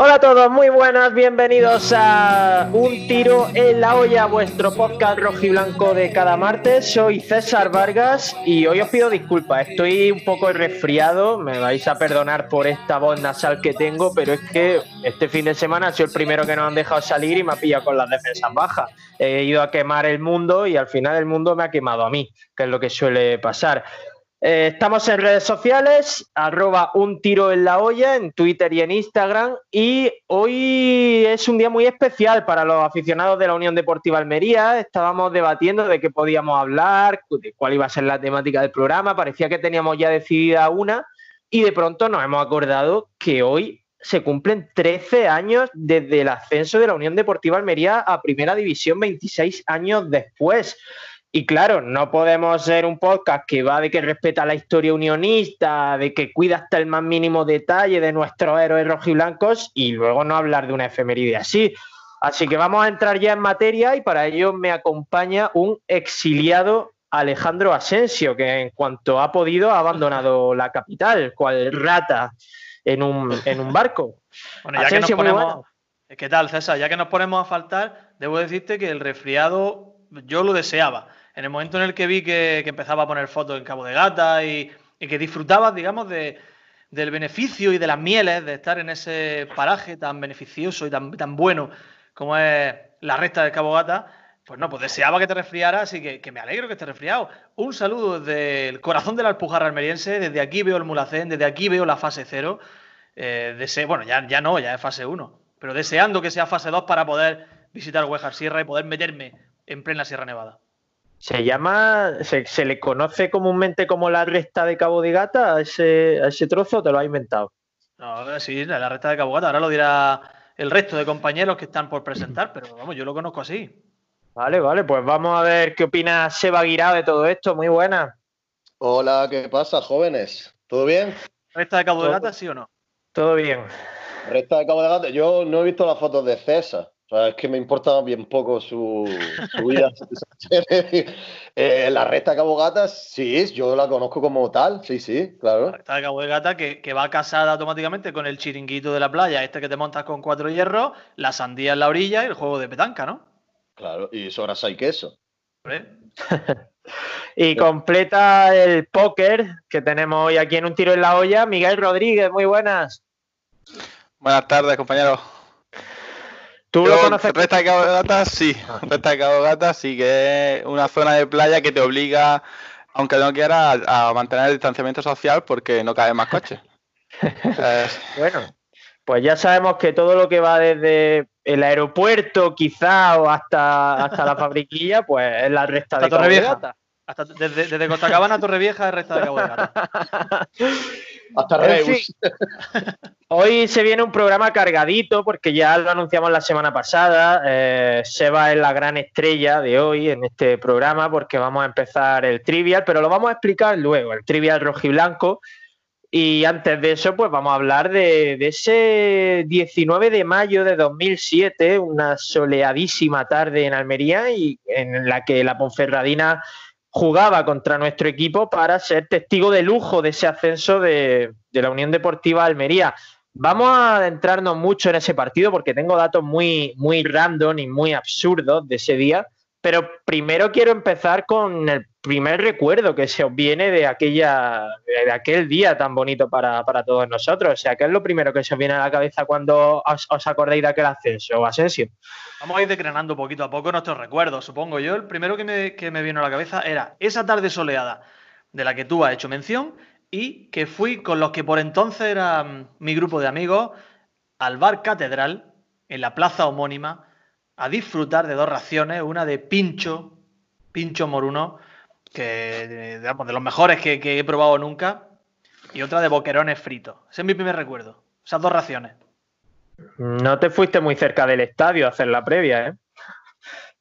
Hola a todos, muy buenas, bienvenidos a Un Tiro en la Olla, vuestro podcast rojiblanco de cada martes. Soy César Vargas y hoy os pido disculpas, estoy un poco resfriado, me vais a perdonar por esta voz nasal que tengo, pero es que este fin de semana sido el primero que nos han dejado salir y me ha pillado con las defensas bajas. He ido a quemar el mundo y al final el mundo me ha quemado a mí, que es lo que suele pasar. Eh, estamos en redes sociales, arroba un tiro en la olla, en Twitter y en Instagram. Y hoy es un día muy especial para los aficionados de la Unión Deportiva Almería. Estábamos debatiendo de qué podíamos hablar, de cuál iba a ser la temática del programa. Parecía que teníamos ya decidida una y de pronto nos hemos acordado que hoy se cumplen 13 años desde el ascenso de la Unión Deportiva Almería a Primera División, 26 años después. Y claro, no podemos ser un podcast que va de que respeta la historia unionista, de que cuida hasta el más mínimo detalle de nuestros héroes rojiblancos y luego no hablar de una efeméride así. Así que vamos a entrar ya en materia y para ello me acompaña un exiliado Alejandro Asensio, que en cuanto ha podido ha abandonado la capital, cual rata en un, en un barco. Bueno, ya que nos ponemos... ¿Qué tal, César? Ya que nos ponemos a faltar, debo decirte que el resfriado yo lo deseaba en el momento en el que vi que, empezaba a poner fotos en Cabo de Gata y, que disfrutabas, digamos, de, del beneficio y de las mieles de estar en ese paraje tan beneficioso y tan, bueno como es la recta del Cabo Gata, pues no, pues deseaba que te resfriaras y que, me alegro que estés resfriado. Un saludo desde el corazón de la Alpujarra almeriense, desde aquí veo el Mulacén, desde aquí veo la fase cero. Eh, bueno, ya, ya no, ya es fase 1, pero deseando que sea fase 2 para poder visitar Huejar Sierra y poder meterme en plena Sierra Nevada. Se llama, se, le conoce comúnmente como la recta de Cabo de Gata a ese, ese trozo, te lo has inventado. No, sí, la recta de Cabo de Gata. Ahora lo dirá el resto de compañeros que están por presentar, pero vamos, yo lo conozco así. Vale, vale, pues vamos a ver qué opina Seba Guirao de todo esto. Muy buena. Hola, ¿qué pasa, jóvenes? ¿Todo bien? ¿Recta de Cabo de Gata, sí o no? Todo bien. Recta de Cabo de Gata, yo no he visto las fotos de César. O sea, es que me importa bien poco su, vida. eh, la recta de Cabo Gata, sí, yo la conozco como tal, sí, sí, claro. La recta de Cabo de Gata que, que, va casada automáticamente con el chiringuito de la playa, este que te montas con cuatro hierros, la sandía en la orilla y el juego de petanca, ¿no? Claro, y sobras y queso. y completa el póker que tenemos hoy aquí en un tiro en la olla, Miguel Rodríguez, muy buenas. Buenas tardes, compañeros. ¿Tú lo conoces? Resta de Cabo de Gata, sí. Ah. Resta de Cabo de Gata, sí, que es una zona de playa que te obliga, aunque no quieras, a, mantener el distanciamiento social porque no caben más coches. bueno, pues ya sabemos que todo lo que va desde el aeropuerto, quizá, o hasta, hasta la fabriquilla, pues es la resta de Cabo de Gata. Hasta desde, desde Costacabana a Torrevieja es resta de Cabo de Gata. Hasta Reus. hoy se viene un programa cargadito porque ya lo anunciamos la semana pasada. Eh, Seba es la gran estrella de hoy en este programa porque vamos a empezar el trivial, pero lo vamos a explicar luego, el trivial rojiblanco. Y antes de eso, pues vamos a hablar de, de, ese 19 de mayo de 2007, una soleadísima tarde en Almería y en la que la Ponferradina jugaba contra nuestro equipo para ser testigo de lujo de ese ascenso de, la Unión Deportiva Almería. Vamos a adentrarnos mucho en ese partido porque tengo datos muy, muy random y muy absurdos de ese día. Pero primero quiero empezar con el primer recuerdo que se os viene de aquella de aquel día tan bonito para, todos nosotros. O sea, ¿qué es lo primero que se os viene a la cabeza cuando os, acordáis de aquel ascenso, Asensio? Vamos a ir decrenando poquito a poco nuestros recuerdos, supongo yo. El primero que me, que me vino a la cabeza era esa tarde soleada de la que tú has hecho mención y que fui con los que por entonces era mi grupo de amigos al bar Catedral en la plaza homónima a disfrutar de dos raciones, una de pincho, pincho moruno, que digamos, de los mejores que, he probado nunca, y otra de boquerones fritos. Ese es mi primer recuerdo, esas dos raciones. No te fuiste muy cerca del estadio a hacer la previa, ¿eh?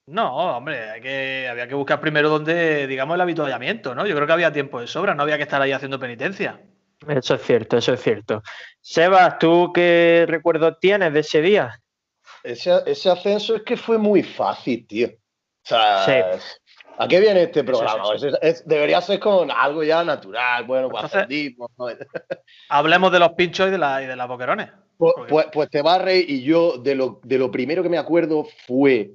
No, hombre, hay que, había que buscar primero donde, digamos, el habituallamiento, ¿no? Yo creo que había tiempo de sobra, no había que estar ahí haciendo penitencia. Eso es cierto, eso es cierto. Sebas, ¿tú qué recuerdo tienes de ese día? Ese, ascenso es que fue muy fácil, tío. O sea, ¿a qué viene este programa? debería ser con algo ya natural, bueno, pues Hablemos de los pinchos y de, la, y de las boquerones. Pues, pues, pues, te barre y yo de lo, de lo primero que me acuerdo fue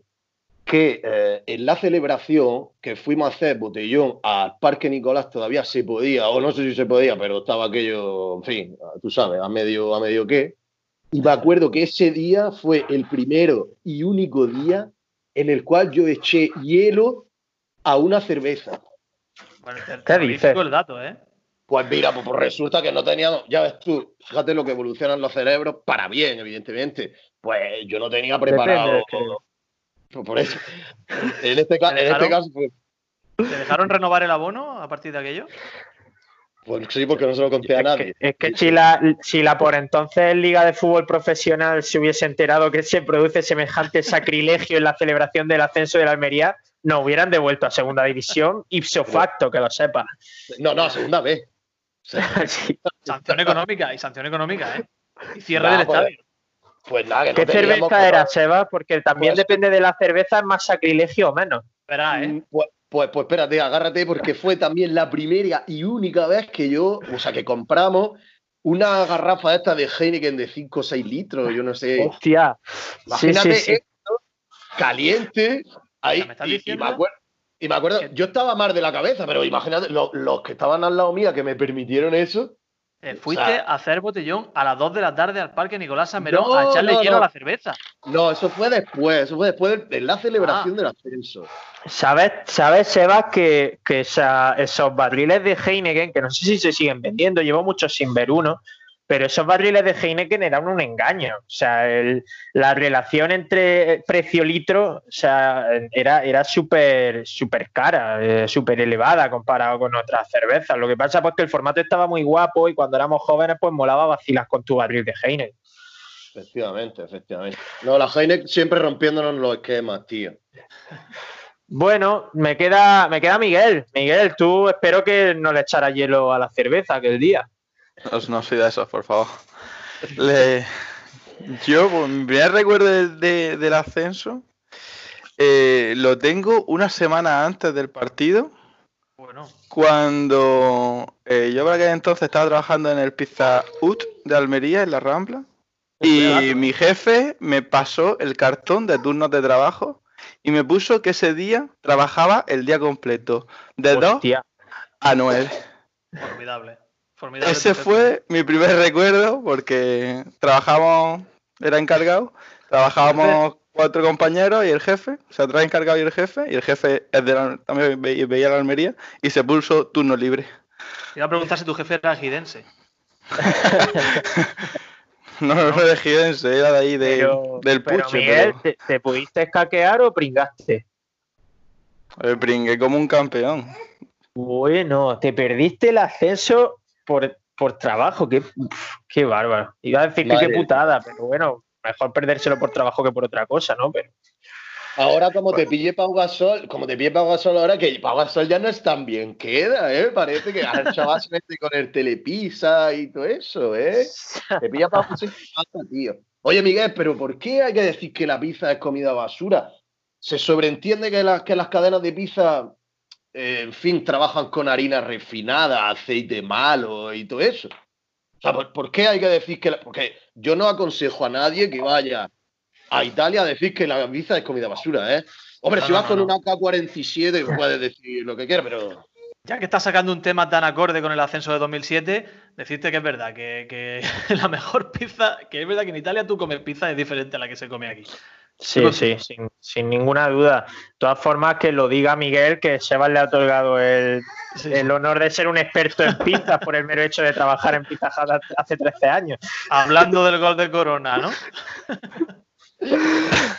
que eh, en la celebración que fuimos a hacer botellón al Parque Nicolás todavía se podía, o no sé si se podía, pero estaba aquello, en fin, tú sabes, a medio, a medio qué. Y me acuerdo que ese día fue el primero y único día en el cual yo eché hielo a una cerveza. Bueno, te, dice el dato, ¿eh? Pues mira, pues, pues, resulta que no teníamos, ya ves tú, fíjate lo que evolucionan los cerebros para bien, evidentemente. Pues yo no tenía preparado. Por eso. En este, este caso. ¿Te dejaron renovar el abono a partir de aquello? Pues sí, porque no se lo conté a nadie. Es que, si, la, si la por entonces Liga de Fútbol Profesional se hubiese enterado que se produce semejante sacrilegio en la celebración del ascenso de la Almería, no hubieran devuelto a segunda división ipso facto, que lo sepa. No, no, a segunda vez. Sanción económica y sanción económica, ¿eh? Y cierre del pues, estadio. Pues nada, que ¿Qué cerveza era, Seba? Porque también pues depende de la cerveza, es más sacrilegio o menos. Espera, ¿eh? Mm, pues, pues, pues, espérate, agárrate, porque fue también la primera y única vez que yo, o sea, que compramos una garrafa esta de Heineken de 5 o 6 litros, yo no sé. Hostia. Imagínate esto, caliente, ahí, y, me acuerdo, y, me acuerdo, yo estaba más de la cabeza, pero imagínate, los, los que estaban al lado mía que me permitieron eso, eh, fuiste a hacer botellón a las 2 de la tarde al parque Nicolás Samerón a echarle hielo a la cerveza. No, eso fue después, eso fue después de la celebración ah. del ascenso. ¿Sabes, sabes Sebas, que, que esos barriles de Heineken, que no sé si se siguen vendiendo, llevo muchos sin ver uno, pero esos barriles de Heineken eran un engaño. O sea, la relación entre precio-litro o sea, era, era súper super cara, eh, súper elevada comparado con otras cervezas. Lo que pasa es pues, que el formato estaba muy guapo y cuando éramos jóvenes pues molaba vacilas con tu barril de Heineken. Efectivamente, efectivamente. No, la Heineken siempre rompiéndonos los esquemas, tío. Bueno, me queda, me queda Miguel. Miguel, tú espero que no le echaras hielo a la cerveza aquel día. No, soy de esos, por favor. Yo, pues, mi primer recuerdo del ascenso eh, lo tengo una semana antes del partido. Bueno. Cuando eh, yo para aquel entonces estaba trabajando en el Pizza Ut de Almería, en la Rambla. Y mi jefe me pasó el cartón de turnos de trabajo y me puso que ese día trabajaba el día completo, de 2 a 9. Formidable. Ese fue mi primer recuerdo porque trabajamos, era encargado, trabajábamos cuatro compañeros y el jefe, o sea, trae encargado y el jefe, y el jefe es de también veía la Almería y se puso turno libre. Iba a preguntar si tu jefe era gidense. no, no, era de gidense, era de ahí, de, del pero Miguel, ¿te, pudiste escaquear o pringaste? Me pringué como un campeón. Bueno, te perdiste el ascenso por, por trabajo, qué, qué bárbaro. Iba a decir que qué putada, pero bueno, mejor perdérselo por trabajo que por otra cosa, ¿no? Pero... Ahora, como te pille Pau Gasol, como te pille Pau Gasol ahora, que Pau Gasol ya no es tan bien queda, ¿eh? Parece que el chaval se mete con el telepisa y todo eso, ¿eh? Te pilla Pau Gasol tío. Oye, Miguel, pero ¿por qué hay que decir que la pizza es comida basura? Se sobreentiende que las, que las cadenas de pizza en fin, trabajan con harina refinada, aceite malo y todo eso. O sea, ¿por, qué hay que decir que.? porque yo no aconsejo a nadie que vaya a Italia a decir que la pizza es comida basura, ¿eh? Hombre, si vas con una K-47 puedes decir lo que quieras, pero. Ya que estás sacando un tema tan acorde con el ascenso de 2007, decirte que es verdad, que, que la mejor pizza, que es verdad que en Italia tú comes pizza es diferente a la que se come aquí. Sí, sí, sin, ninguna duda. De todas formas, que lo diga Miguel, que Sebas le ha otorgado el, honor de ser un experto en pizzas por el mero hecho de trabajar en Pizza hace 13 años. Hablando del gol de Corona, ¿no?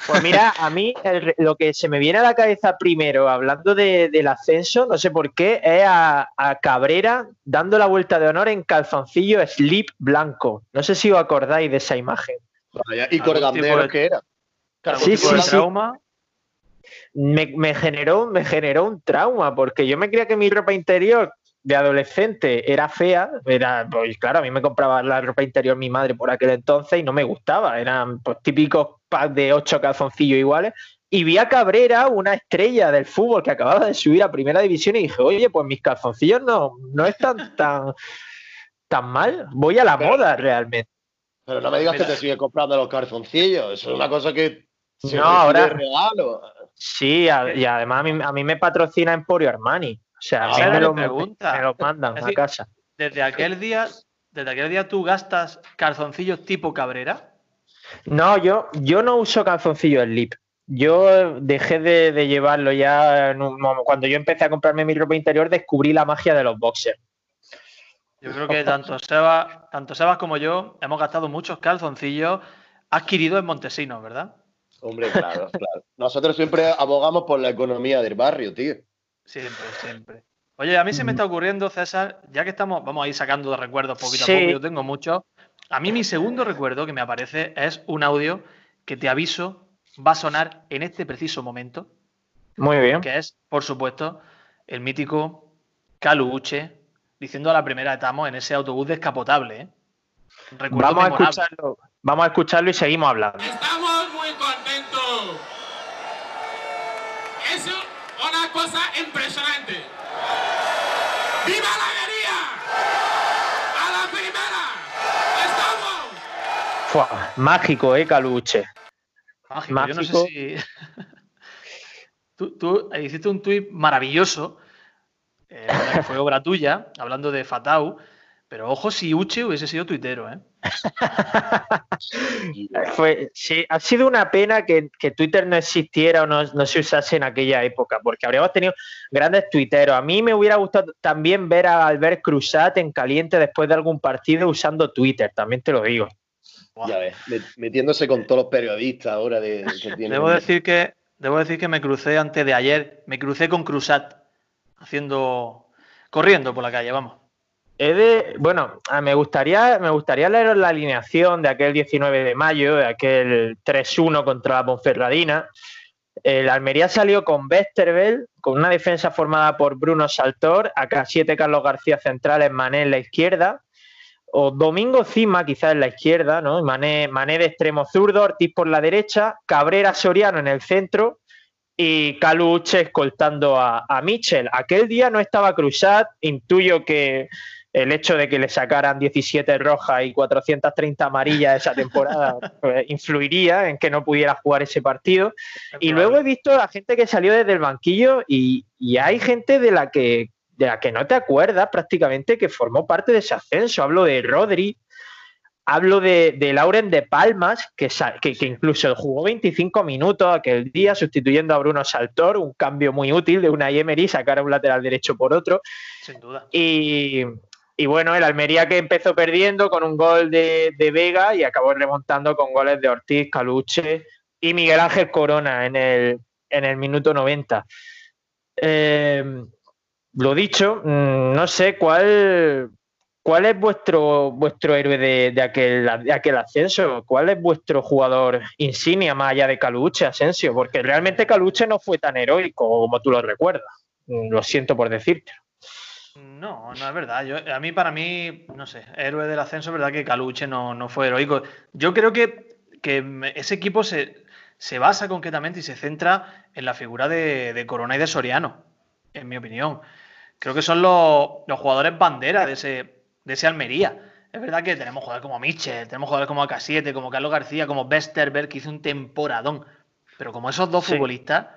Pues mira, a mí lo que se me viene a la cabeza primero, hablando del ascenso, no sé por qué, es a, Cabrera dando la vuelta de honor en calzoncillo slip blanco. No sé si os acordáis de esa imagen. y Corgandero, ¿qué era? Sí, sí, trauma. Me, generó, me generó un trauma, porque yo me creía que mi ropa interior de adolescente era fea, era, pues claro, a mí me compraba la ropa interior mi madre por aquel entonces y no me gustaba, eran pues, típicos packs de ocho calzoncillos iguales. Y vi a Cabrera, una estrella del fútbol que acababa de subir a primera división, y dije, oye, pues mis calzoncillos no, no están tan, tan mal, voy a la moda realmente. Pero no me digas que te sigues comprando los calzoncillos, eso es una cosa que no, ahora regalo. Sí, y además a mí, me patrocina Emporio Armani. O sea, a mí me lo, mandan a casa. Desde aquel día, desde aquel día tú gastas calzoncillos tipo Cabrera. No, yo, yo no uso calzoncillos Lip. Yo dejé de, llevarlo ya cuando yo empecé a comprarme mi ropa interior, descubrí la magia de los boxers. Yo creo que tanto Sebas, tanto Sebas como yo hemos gastado muchos calzoncillos adquiridos en Montesinos, ¿verdad? Hombre, claro, claro. Nosotros siempre abogamos por la economía del barrio, tío. Siempre, siempre. Oye, a mí se me está ocurriendo, César, ya que estamos, vamos a ir sacando de recuerdos poquito a poco, yo tengo muchos. A mí mi segundo recuerdo que me aparece es un audio que te aviso va a sonar en este preciso momento. Muy bien. Que es, por supuesto, el mítico Caluche diciendo a la primera estamos en ese autobús descapotable. ¿eh? Vamos a, escucharlo, vamos a escucharlo y seguimos hablando. Cosa impresionante. ¡Viva la alegría! ¡A la primera! ¡Estamos! mágico, ¿eh, Caluche? Mágico. Yo no sé si... tú, hiciste un tuit maravilloso, eh, que fue obra tuya, hablando de Fatau, pero ojo si Uche hubiese sido tuitero, ¿eh? Fue, sí, ha sido una pena que, Twitter no existiera o no, se usase en aquella época, porque habríamos tenido grandes tuiteros. A mí me hubiera gustado también ver a Albert Cruzat en caliente después de algún partido usando Twitter, también te lo digo. Ya ves, metiéndose con todos los periodistas ahora de, Debo decir que debo decir que me crucé antes de ayer, me crucé con Cruzat haciendo corriendo por la calle, vamos bueno, ah, me gustaría, me gustaría leer la alineación de aquel 19 de mayo, de aquel 3-1 contra la Ponferradina. El Almería salió con Westerveld, con una defensa formada por Bruno Saltor, acá 7 Carlos García centrales, Mané en la izquierda, o Domingo Cima quizás en la izquierda, ¿no? Mané, de extremo zurdo, Ortiz por la derecha, Cabrera Soriano en el centro y Caluche escoltando a, a Michel. Aquel día no estaba Cruzat, intuyo que el hecho de que le sacaran 17 rojas y 430 amarillas esa temporada pues, influiría en que no pudiera jugar ese partido. Y luego he visto a la gente que salió desde el banquillo y, hay gente de la que de la que no te acuerdas prácticamente que formó parte de ese ascenso. Hablo de Rodri, hablo de, Lauren de Palmas, que, que, que, incluso jugó 25 minutos aquel día sustituyendo a Bruno Saltor, un cambio muy útil de una Emery, sacar a un lateral derecho por otro. Sin duda. Y, y bueno, el Almería que empezó perdiendo con un gol de, Vega y acabó remontando con goles de Ortiz, Caluche y Miguel Ángel Corona en el, en el minuto 90. Eh, lo dicho, mm, no sé cuál, cuál es vuestro, vuestro héroe de, aquel, de aquel ascenso, cuál es vuestro jugador insignia más allá de Caluche, Asensio, porque realmente Caluche no fue tan heroico como tú lo recuerdas. Mm, lo siento por decirte. No, no es verdad. Yo, a mí, para mí, no sé, héroe del ascenso, es verdad que Caluche no, fue heroico. Yo creo que, ese equipo se, basa concretamente y se centra en la figura de, Corona y de Soriano, en mi opinión. Creo que son los, jugadores bandera de ese, de ese Almería. Es verdad que tenemos jugadores como Michel, tenemos jugadores como AK7, como Carlos García, como Westerberg, que hizo un temporadón. Pero como esos dos futbolistas,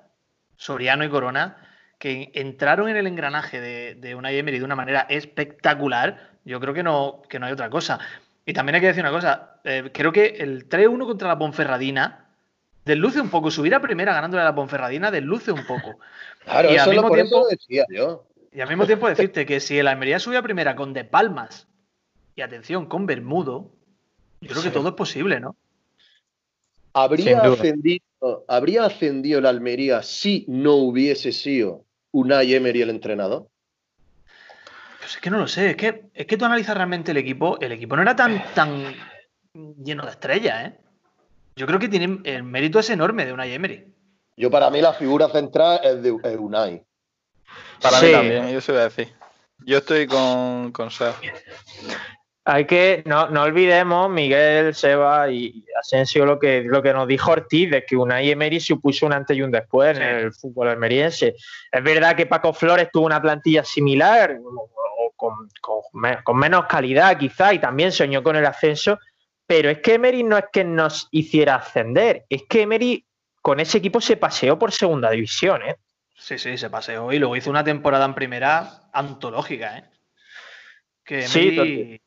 Soriano y Corona, que entraron en el engranaje de, de una Emery de una manera espectacular, yo creo que no, que no hay otra cosa. Y también hay que decir una cosa, eh, creo que el 3-1 contra la Ponferradina desluce un poco, subir a primera ganándole a la Ponferradina desluce un poco. Claro, y al mismo tiempo, decía yo. Y al mismo tiempo decirte que si el Almería subía a primera con De Palmas y atención, con Bermudo, yo creo que todo es posible, ¿no? ¿Habría ascendido, ¿Habría ascendido el Almería si no hubiese sido Unai Emery el entrenador? Pues es que no lo sé, es que, es que tú analizas realmente el equipo, el equipo no era tan, tan lleno de estrellas, ¿eh? Yo creo que tiene, el mérito es enorme de Unai Emery. Yo para mí la figura central es de Unai. Para mí también, yo se voy a decir. Yo estoy con, con hay que, no, olvidemos, Miguel, Seba y Asensio, lo que, lo que nos dijo Ortiz, de que Unai Emery supuso un antes y un después en el fútbol almeriense. Es verdad que Paco Flores tuvo una plantilla similar, o con, con, menos calidad quizá, y también soñó con el ascenso, pero es que Emery no es que nos hiciera ascender, es que Emery con ese equipo se paseó por segunda división, ¿eh? Sí, sí, se paseó y luego hizo una temporada en primera antológica, ¿eh? Que sí,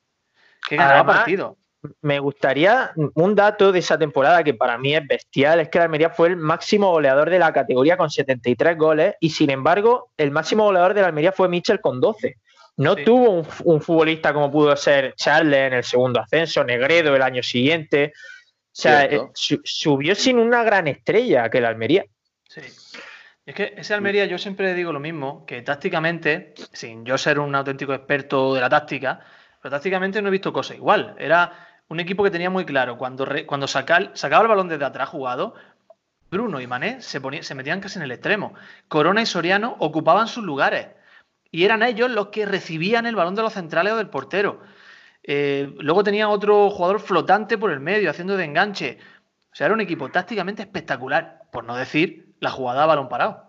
que ganaba partido. Me gustaría un dato de esa temporada que para mí es bestial, es que la Almería fue el máximo goleador de la categoría con 73 goles y sin embargo el máximo goleador de la Almería fue Mitchell con 12. No tuvo un, futbolista como pudo ser Charles en el segundo ascenso, Negredo el año siguiente. O sea, eh, subió sin una gran estrella que la Almería. Sí. Es que ese Almería yo siempre digo lo mismo, que tácticamente, sin yo ser un auténtico experto de la táctica, pero tácticamente no he visto cosa igual. Era un equipo que tenía muy claro, cuando, cuando sacaba el balón desde atrás jugado, Bruno y Mané se, se metían casi en el extremo. Corona y Soriano ocupaban sus lugares. Y eran ellos los que recibían el balón de los centrales o del portero. Eh, luego tenía otro jugador flotante por el medio, haciendo de enganche. O sea, era un equipo tácticamente espectacular, por no decir la jugada a balón parado.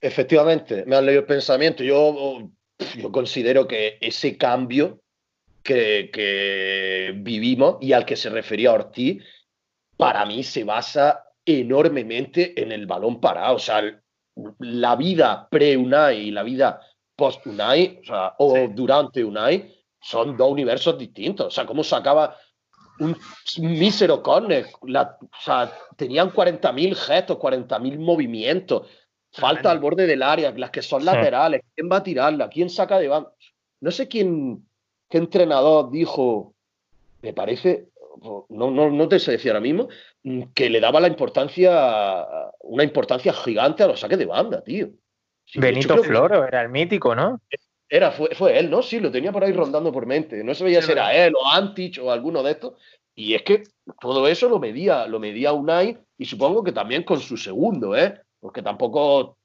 Efectivamente, me han leído el pensamiento. Yo, yo considero que ese cambio que, vivimos y al que se refería Ortiz, para mí se basa enormemente en el balón parado. O sea, la vida pre-Unai y la vida post-Unai, o, sea, o durante Unai, son dos universos distintos. O sea, cómo sacaba un, mísero córner. O sea, tenían 40.000 gestos, 40.000 movimientos. Falta al borde del área, las que son laterales. ¿Quién va a tirarla? ¿Quién saca de banda? No sé quién, ¿Qué entrenador dijo, me parece, no, no, no te sé decir ahora mismo, que le daba la importancia, una importancia gigante a los saques de banda, tío? Benito Floro era el mítico, ¿no? Era, fue, fue, él, ¿no? Sí, lo tenía por ahí rondando por mente. No se veía si era él o Antich o alguno de estos. Y es que todo eso lo medía, lo medía Unai y supongo que también con su segundo, ¿eh? Porque tampoco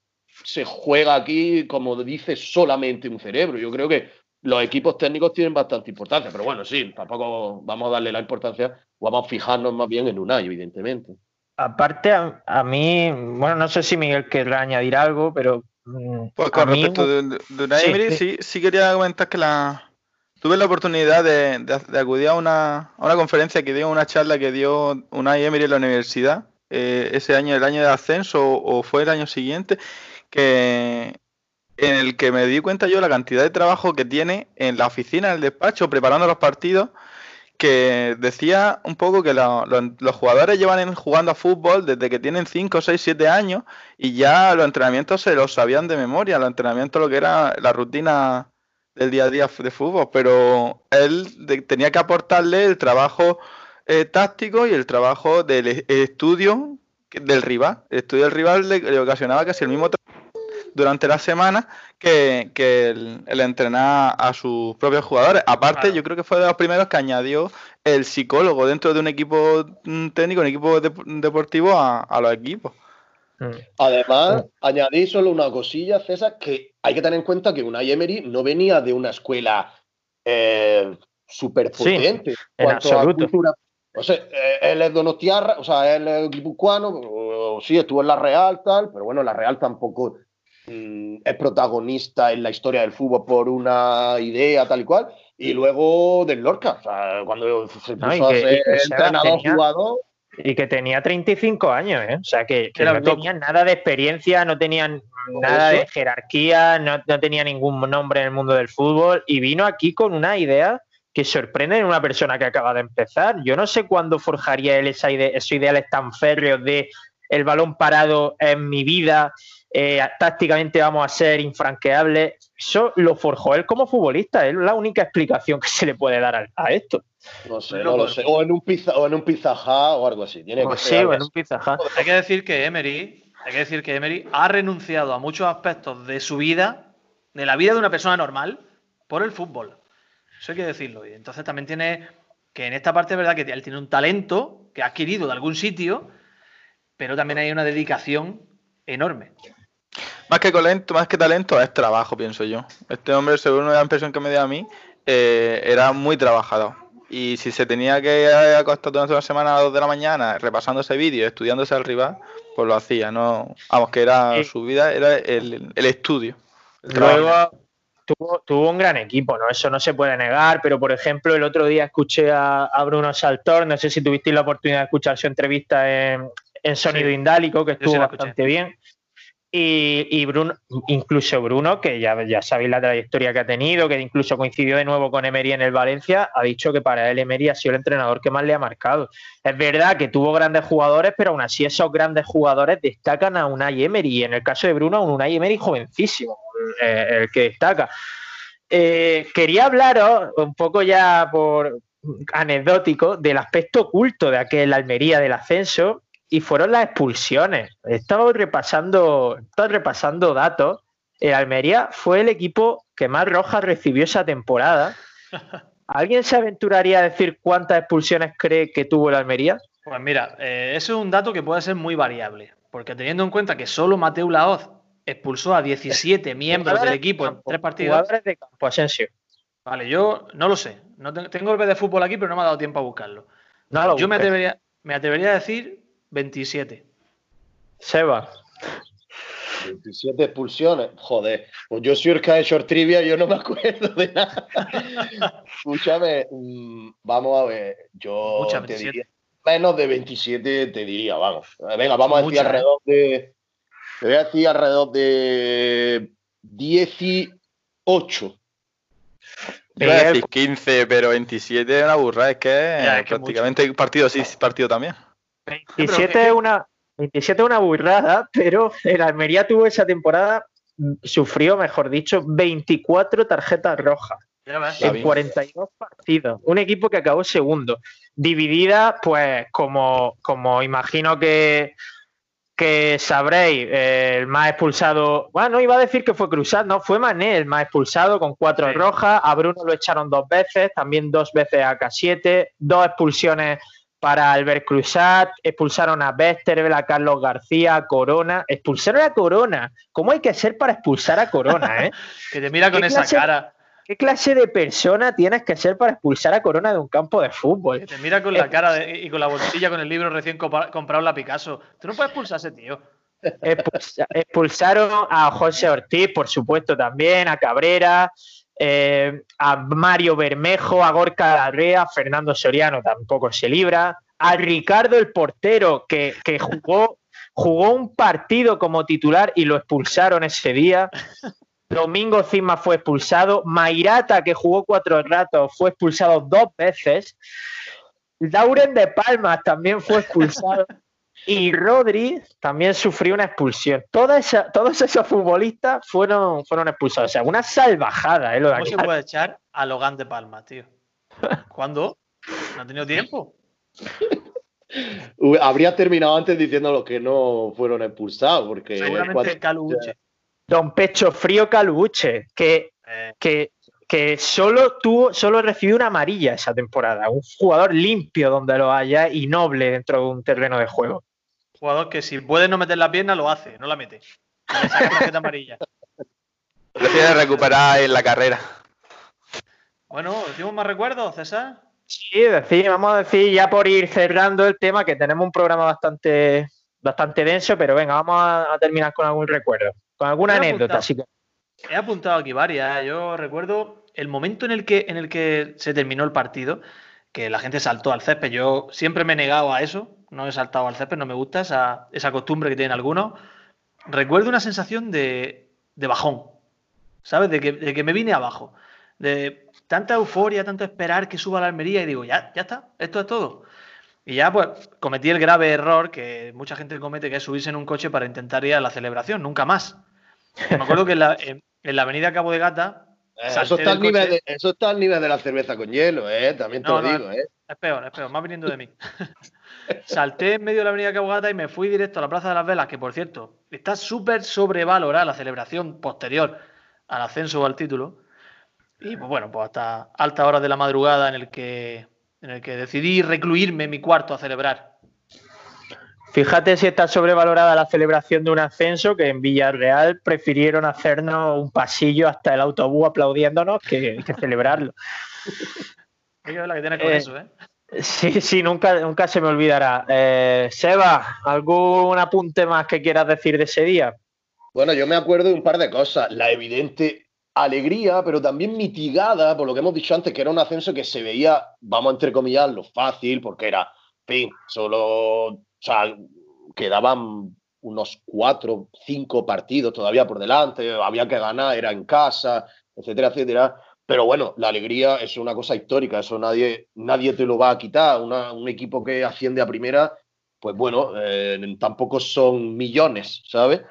se juega aquí, como dice, solamente un cerebro. Yo creo que los equipos técnicos tienen bastante importancia, pero bueno, sí, tampoco vamos a darle la importancia, vamos a fijarnos más bien en un año, evidentemente. Aparte, a, mí, bueno, no sé si Miguel querrá añadir algo, pero. Mm, pues con respecto de, de sí, sí, quería comentar que la, tuve la oportunidad de, acudir a una, conferencia que dio, una charla que dio Unai Emery en la universidad, eh, ese año, el año de ascenso o fue el año siguiente, que en el que me di cuenta yo la cantidad de trabajo que tiene en la oficina, en el despacho, preparando los partidos, que decía un poco que los jugadores llevan jugando a fútbol desde que tienen 5, 6, 7 años y ya los entrenamientos se los sabían de memoria, los entrenamientos lo que era la rutina del día a día de fútbol, pero él tenía que aportarle el trabajo eh, táctico y el trabajo del e, estudio del rival. El estudio del rival le, le ocasionaba casi el mismo trabajo durante la semana que, el, entrenar a sus propios jugadores. Aparte, yo creo que fue de los primeros que añadió el psicólogo dentro de un equipo mm, técnico, un equipo deportivo a, los equipos. Mm. Además, añadí solo una cosilla, César, que hay que tener en cuenta que una Emery no venía de una escuela eh, súper potente. en absoluto. O sea, eh, él es donostiarra, o sea, él es guipuzcoano, sí, estuvo en la Real, tal, pero bueno, la Real tampoco Mm, es protagonista en la historia del fútbol por una idea tal y cual, y luego del Lorca, o sea, cuando se puso a ser entrenador jugador. Y que tenía 35 años, ¿eh? o sea, que, no tenía nada de experiencia, no tenían nada de jerarquía, no, no, tenía ningún nombre en el mundo del fútbol, y vino aquí con una idea que sorprende en una persona que acaba de empezar. Yo no sé cuándo forjaría él esa idea, esos ideales tan férreos de el balón parado en mi vida eh, tácticamente vamos a ser infranqueables. Eso lo forjó él como futbolista, es la única explicación que se le puede dar a, esto. No sé, no lo sé. O en un pizza, o en un o algo así. Tiene que sí, o en un pizza Hay que decir que Emery, hay que decir que Emery ha renunciado a muchos aspectos de su vida, de la vida de una persona normal, por el fútbol. Eso hay que decirlo. Y entonces también tiene que en esta parte es verdad que él tiene un talento que ha adquirido de algún sitio, pero también hay una dedicación enorme. Más que talento, más que talento es trabajo, pienso yo. Este hombre, según la impresión que me dio a mí, eh, era muy trabajador. Y si se tenía que acostar durante una semana a las 2 de la mañana repasando ese vídeo, estudiándose al rival, pues lo hacía, no, vamos, que era su vida, era el, estudio. Luego tuvo, tuvo, un gran equipo, ¿no? Eso no se puede negar, pero por ejemplo, el otro día escuché a, Bruno Saltor, no sé si tuvisteis la oportunidad de escuchar su entrevista en, Sonido Indálico, que estuvo bastante bien. Y, Bruno, incluso Bruno, que ya, sabéis la trayectoria que ha tenido, que incluso coincidió de nuevo con Emery en el Valencia, ha dicho que para él Emery ha sido el entrenador que más le ha marcado. Es verdad que tuvo grandes jugadores, pero aún así esos grandes jugadores destacan a Unai Emery. Y en el caso de Bruno, un Unai Emery jovencísimo, el que destaca. Eh, quería hablaros un poco ya por anecdótico del aspecto oculto de aquel Almería del ascenso y fueron las expulsiones. He estado repasando, repasando datos. El Almería fue el equipo que más rojas recibió esa temporada. ¿Alguien se aventuraría a decir cuántas expulsiones cree que tuvo el Almería? Pues mira, eh, eso es un dato que puede ser muy variable, porque teniendo en cuenta que solo Mateo Laoz expulsó a 17 miembros del equipo en tres partidos. Jugadores de campo, Asensio. Vale, yo no lo sé. No tengo el B de fútbol aquí, pero no me ha dado tiempo a buscarlo. yo me atrevería, me atrevería a decir 27. Seba. 27 expulsiones. Joder, pues yo soy el que ha hecho trivia, yo no me acuerdo de nada. Escúchame, mm, vamos a ver. Yo te diría, menos de 27 te diría, vamos. Venga, vamos a decir ¿eh? alrededor de. Te voy a decir alrededor de 18. Voy a decir 15, pero 27 es una burra, es que, prácticamente partido sí, partido también. 27 es una, 27 una burrada, pero el Almería tuvo esa temporada, sufrió, mejor dicho, 24 tarjetas rojas en 42 partidos. Un equipo que acabó segundo. Dividida, pues, como, como imagino que, que sabréis, el más expulsado, bueno, iba a decir que fue Cruzat, no, fue Mané el más expulsado con cuatro rojas, a Bruno lo echaron dos veces, también dos veces a K7, dos expulsiones para Albert Cruzat, expulsaron a Westerveld, a Carlos García, a Corona, expulsaron a Corona. ¿Cómo hay que ser para expulsar a Corona, eh? que te mira con esa cara. ¿Qué clase de persona tienes que ser para expulsar a Corona de un campo de fútbol? Que te mira con la cara y con la bolsilla con el libro recién comprado la Picasso. Tú no puedes expulsar a ese tío. expulsaron a José Ortiz, por supuesto, también, a Cabrera, eh, a Mario Bermejo, a Gorka Larrea, Fernando Soriano tampoco se libra, a Ricardo el portero que, jugó, jugó un partido como titular y lo expulsaron ese día. Domingo Cima fue expulsado. Mairata, que jugó cuatro ratos, fue expulsado dos veces. Lauren de Palmas también fue expulsado. Y Rodri también sufrió una expulsión. todos esos futbolistas fueron, fueron expulsados. O sea, una salvajada, ¿eh? Lo ¿Cómo se puede echar a Logan de Palma, tío? ¿Cuándo? ¿No ha tenido tiempo? Habría terminado antes diciendo lo que no fueron expulsados, porque. Seguramente Caluche. Don Pecho Frío Caluche, que, eh. que, que solo tuvo, solo recibió una amarilla esa temporada. Un jugador limpio donde lo haya y noble dentro de un terreno de juego. Jugador que si puede no meter la pierna, lo hace, no la mete. La amarilla. Prefiere recuperar en la carrera. Bueno, ¿decimos más recuerdos, César? Sí, decir, vamos a decir ya por ir cerrando el tema, que tenemos un programa bastante, bastante denso, pero venga, vamos a, terminar con algún recuerdo, con alguna anécdota. He apuntado aquí varias. ¿eh? Yo recuerdo el momento en el, que, en el que se terminó el partido, que la gente saltó al césped. Yo siempre me he negado a eso, no he saltado al césped, no me gusta esa, esa costumbre que tienen algunos. Recuerdo una sensación de, de bajón, ¿sabes? De que, de que, me vine abajo. De tanta euforia, tanto esperar que suba la Almería y digo, ya, ya está, esto es todo. Y ya pues cometí el grave error que mucha gente comete, que es subirse en un coche para intentar ir a la celebración, nunca más. Me acuerdo que en la, en la avenida Cabo de Gata eh, eso, está al nivel de, eso está al nivel de la cerveza con hielo, ¿eh? También te lo digo, ¿eh? Es peor, es peor, más viniendo de mí. Salté en medio de la avenida Cabogata y me fui directo a la Plaza de las Velas, que por cierto, está súper sobrevalorada la celebración posterior al ascenso o al título. Y pues bueno, pues hasta altas horas de la madrugada en el que, en el que decidí recluirme en mi cuarto a celebrar. Fíjate si está sobrevalorada la celebración de un ascenso que en Villarreal prefirieron hacernos un pasillo hasta el autobús aplaudiéndonos que, celebrarlo. es la que tiene con eh, eso, ¿eh? Sí, sí, nunca, nunca se me olvidará. Eh, Seba, ¿algún apunte más que quieras decir de ese día? Bueno, yo me acuerdo de un par de cosas. La evidente alegría, pero también mitigada por lo que hemos dicho antes, que era un ascenso que se veía, vamos a entrecomillarlo, fácil, porque era, fin, solo, o sea, quedaban unos cuatro, cinco partidos todavía por delante, había que ganar, era en casa, etcétera, etcétera. Pero bueno, la alegría es una cosa histórica, eso nadie, nadie te lo va a quitar. un equipo que asciende a primera, pues bueno, eh, tampoco son millones, ¿sabes?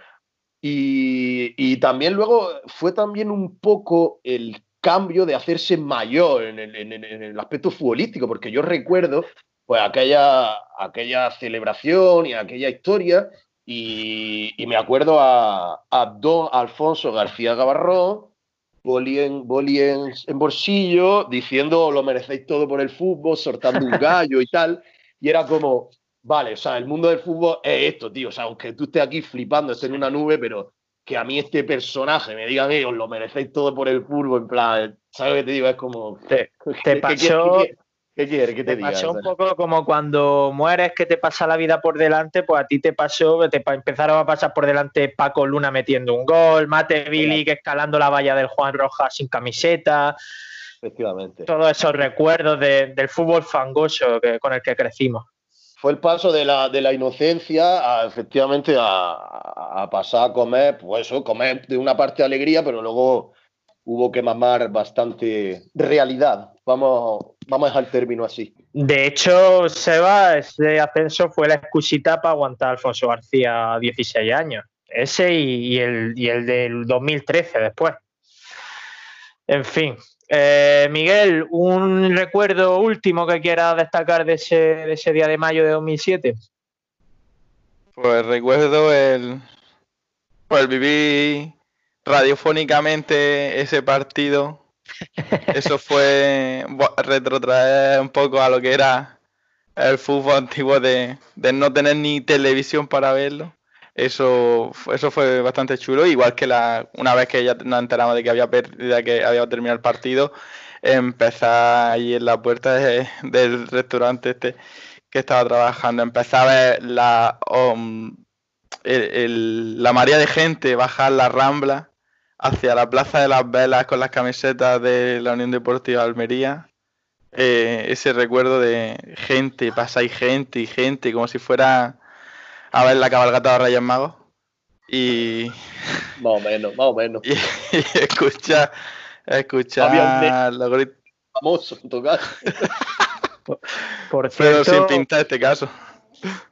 Y, también luego fue también un poco el cambio de hacerse mayor en el, aspecto futbolístico, porque yo recuerdo pues aquella, aquella celebración y aquella historia, y, me acuerdo a, a, don Alfonso García Gavarrón, boli, en, en, bolsillo, diciendo lo merecéis todo por el fútbol, sortando un gallo y tal, y era como, vale, o sea, el mundo del fútbol es esto, tío. O sea, aunque tú estés aquí flipando, estés en una nube, pero que a mí este personaje me digan, ellos lo merecéis todo por el fútbol, en plan, ¿sabes lo que te digo? Es como. Te, te pasó. ¿Qué quieres que te, te pasó un poco como cuando mueres que te pasa la vida por delante, pues a ti te pasó, te empezaron a pasar por delante Paco Luna metiendo un gol, Mate Billy que escalando la valla del Juan Rojas sin camiseta. Efectivamente. Todos esos recuerdos del fútbol fangoso con el que crecimos fue el paso de la, de la inocencia a, efectivamente a, pasar a comer, pues eso, comer de una parte de alegría, pero luego hubo que mamar bastante realidad. Vamos, vamos a dejar el término así. De hecho, Seba, ese ascenso fue la excusita para aguantar a Alfonso García 16 años. Ese y, el, y el del 2013 después. En fin, eh, Miguel, ¿un recuerdo último que quieras destacar de ese, día de mayo de 2007? Pues recuerdo el, pues vivir radiofónicamente ese partido. Eso fue retrotraer un poco a lo que era el fútbol antiguo de no tener ni televisión para verlo. Eso, eso fue bastante chulo, igual que la, una vez que ya nos enteramos de que había perdido, que había terminado el partido, empezar ahí en la puerta del restaurante este que estaba trabajando, empezar a ver la, la maría de gente bajar la rambla hacia la Plaza de las Velas con las camisetas de la Unión Deportiva Almería. Eh, ese recuerdo de gente, pasa y gente y gente, como si fuera a ver la cabalgata de Reyes Magos y. Más o menos, más o menos. Y, escucha, escucha los Famoso en tu caso. Por cierto, Pero sin pintar este caso.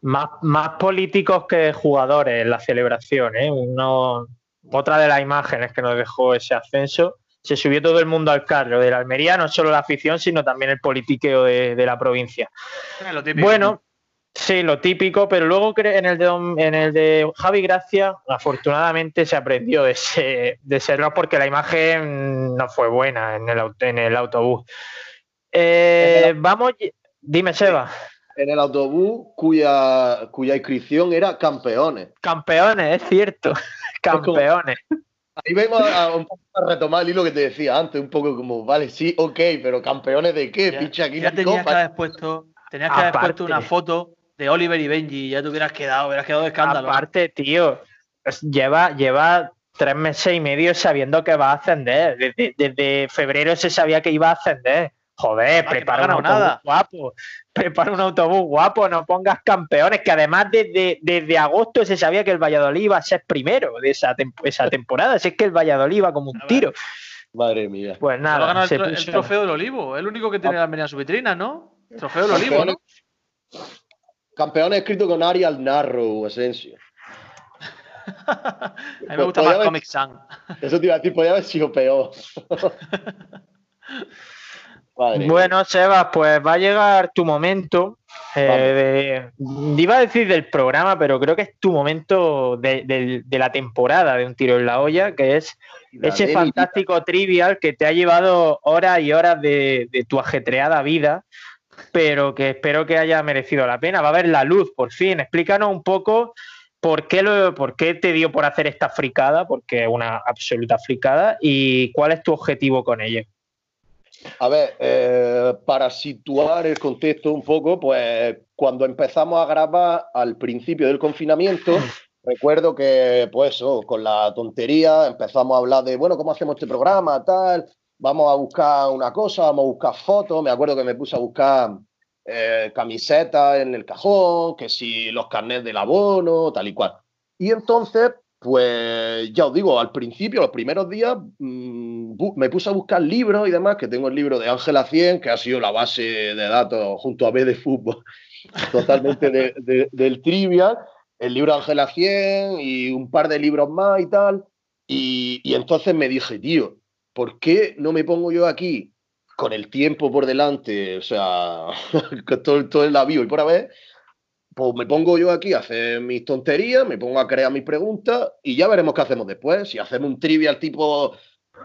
Más, más políticos que jugadores en la celebración, ¿eh? Uno, otra de las imágenes que nos dejó ese ascenso. Se subió todo el mundo al carro de la Almería, no solo la afición, sino también el politiqueo de, de la provincia. Bueno, Sí, lo típico, pero luego en el de, en el de Javi Gracia, afortunadamente se aprendió de ese, de error porque la imagen no fue buena en el, en el autobús. Eh, vamos, dime, Seba. En el autobús cuya, cuya inscripción era campeones. Campeones, es cierto. Campeones. Ahí vengo a, retomar el hilo que te decía antes, un poco como, vale, sí, ok, pero campeones de qué, Picha aquí. Ya tenías que haber puesto, tenías que haber puesto una foto de Oliver y Benji, ya te hubieras quedado, hubieras quedado de escándalo. Aparte, tío, lleva, lleva tres meses y medio sabiendo que va a ascender. Desde, febrero se sabía que iba a ascender. Joder, ah, prepara autobús nada. guapo. Prepara un autobús guapo, no pongas campeones, que además desde, desde agosto se sabía que el Valladolid iba a ser primero de esa, esa temporada. Así es que el Valladolid iba como un tiro. Madre mía. Pues nada. el, trofeo del Olivo, el único que tiene la Almería en su vitrina, ¿no? El trofeo del Olivo, ¿no? Campeón escrito con Arial Narrow, Asensio. a mí me gusta más Comic Sun. Eso te iba a decir, podría haber sido peor. bueno, Sebas, pues va a llegar tu momento. Eh, iba a decir del programa, pero creo que es tu momento de, la temporada de Un Tiro en la Olla, que es ese fantástico trivial que te ha llevado horas y horas de, tu ajetreada vida pero que espero que haya merecido la pena. Va a haber la luz, por fin. Explícanos un poco por qué, lo, por qué te dio por hacer esta fricada, porque es una absoluta fricada, y cuál es tu objetivo con ella. A ver, eh, para situar el contexto un poco, pues cuando empezamos a grabar al principio del confinamiento, recuerdo que, pues, con la tontería empezamos a hablar de, bueno, ¿cómo hacemos este programa? Tal, vamos a buscar una cosa, vamos a buscar fotos. Me acuerdo que me puse a buscar eh, camisetas en el cajón, que si los carnets del abono, tal y cual. Y entonces, pues ya os digo, al principio, los primeros días, mm, me puse a buscar libros y demás, que tengo el libro de Ángela 100, que ha sido la base de datos junto a B de fútbol, totalmente del trivial, el libro de Ángela 100 y un par de libros más y tal. Y, entonces me dije, tío, ¿por qué no me pongo yo aquí con el tiempo por delante, o sea, con todo, todo el avión y por haber, pues me pongo yo aquí a hacer mis tonterías, me pongo a crear mis preguntas y ya veremos qué hacemos después. Si hacemos un trivial tipo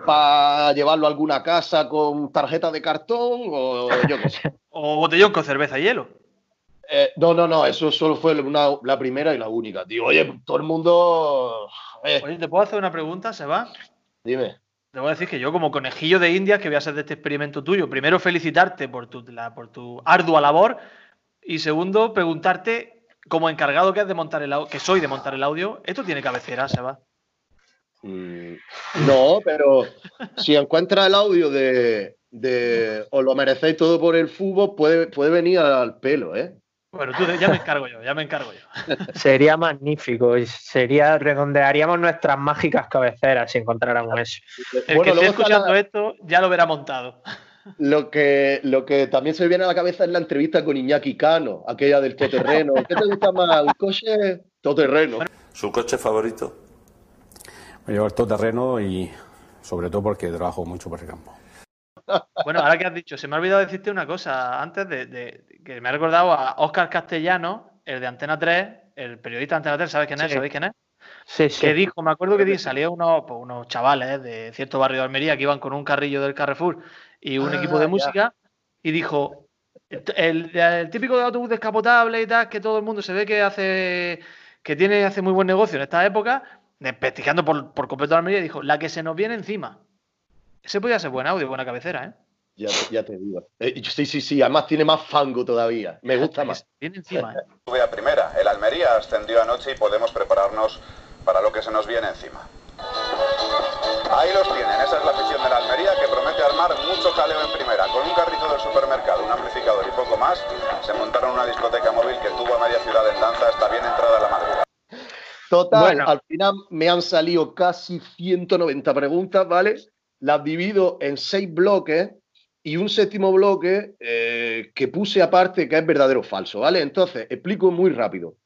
para llevarlo a alguna casa con tarjeta de cartón o yo qué sé. o botellón con cerveza y hielo. Eh, no, no, no, eso solo fue la primera y la única, tío. Oye, todo el mundo. Eh. Oye, ¿te puedo hacer una pregunta, Seba? Dime. Te voy a decir que yo, como conejillo de Indias, que voy a hacer de este experimento tuyo, primero felicitarte por tu, por tu ardua labor y segundo, preguntarte, como encargado que es de montar el que soy de montar el audio, ¿esto tiene cabecera, Seba? Mm, no, pero si encuentra el audio de, de os lo merecéis todo por el fútbol, puede, puede venir al pelo, ¿eh? Bueno, tú ya me encargo yo, ya me encargo yo. Sería magnífico sería, redondearíamos nuestras mágicas cabeceras si encontráramos eso. El que esté escuchando esto ya lo verá montado. Lo que, lo que también se me viene a la cabeza es la entrevista con Iñaki Cano, aquella del todoterreno. ¿Qué te gusta más? ¿Un coche todoterreno? ¿Su coche favorito? Me llevo el todoterreno y sobre todo porque trabajo mucho por el campo. Bueno, ahora que has dicho, se me ha olvidado decirte una cosa antes de, que me ha recordado a Óscar Castellano, el de Antena 3, el periodista de Antena 3, ¿sabes quién es? ¿Sabéis quién es? Sí, sí. Que dijo, me acuerdo que salió unos, pues, unos chavales de cierto barrio de Almería que iban con un carrillo del Carrefour y un equipo de ah, música y dijo, el, típico de autobús descapotable y tal, que todo el mundo se ve que hace que tiene hace muy buen negocio en esta época, investigando por, por completo Almería, dijo, la que se nos viene encima. Ese podría ser buen audio, buena cabecera, ¿eh? Ya, ya te digo. Eh, sí, sí, sí. Además tiene más fango todavía. Me gusta más. Viene encima, ¿eh? Sube a primera. El Almería ascendió anoche y podemos prepararnos para lo que se nos viene encima. Ahí los tienen. Esa es la afición de la Almería que promete armar mucho jaleo en primera. Con un carrito del supermercado, un amplificador y poco más, se montaron una discoteca móvil que tuvo a media ciudad en danza hasta bien entrada la madrugada. Total, al final me han salido casi 190 preguntas, ¿vale? las divido en seis bloques y un séptimo bloque eh, que puse aparte que es verdadero o falso, ¿vale? Entonces, explico muy rápido.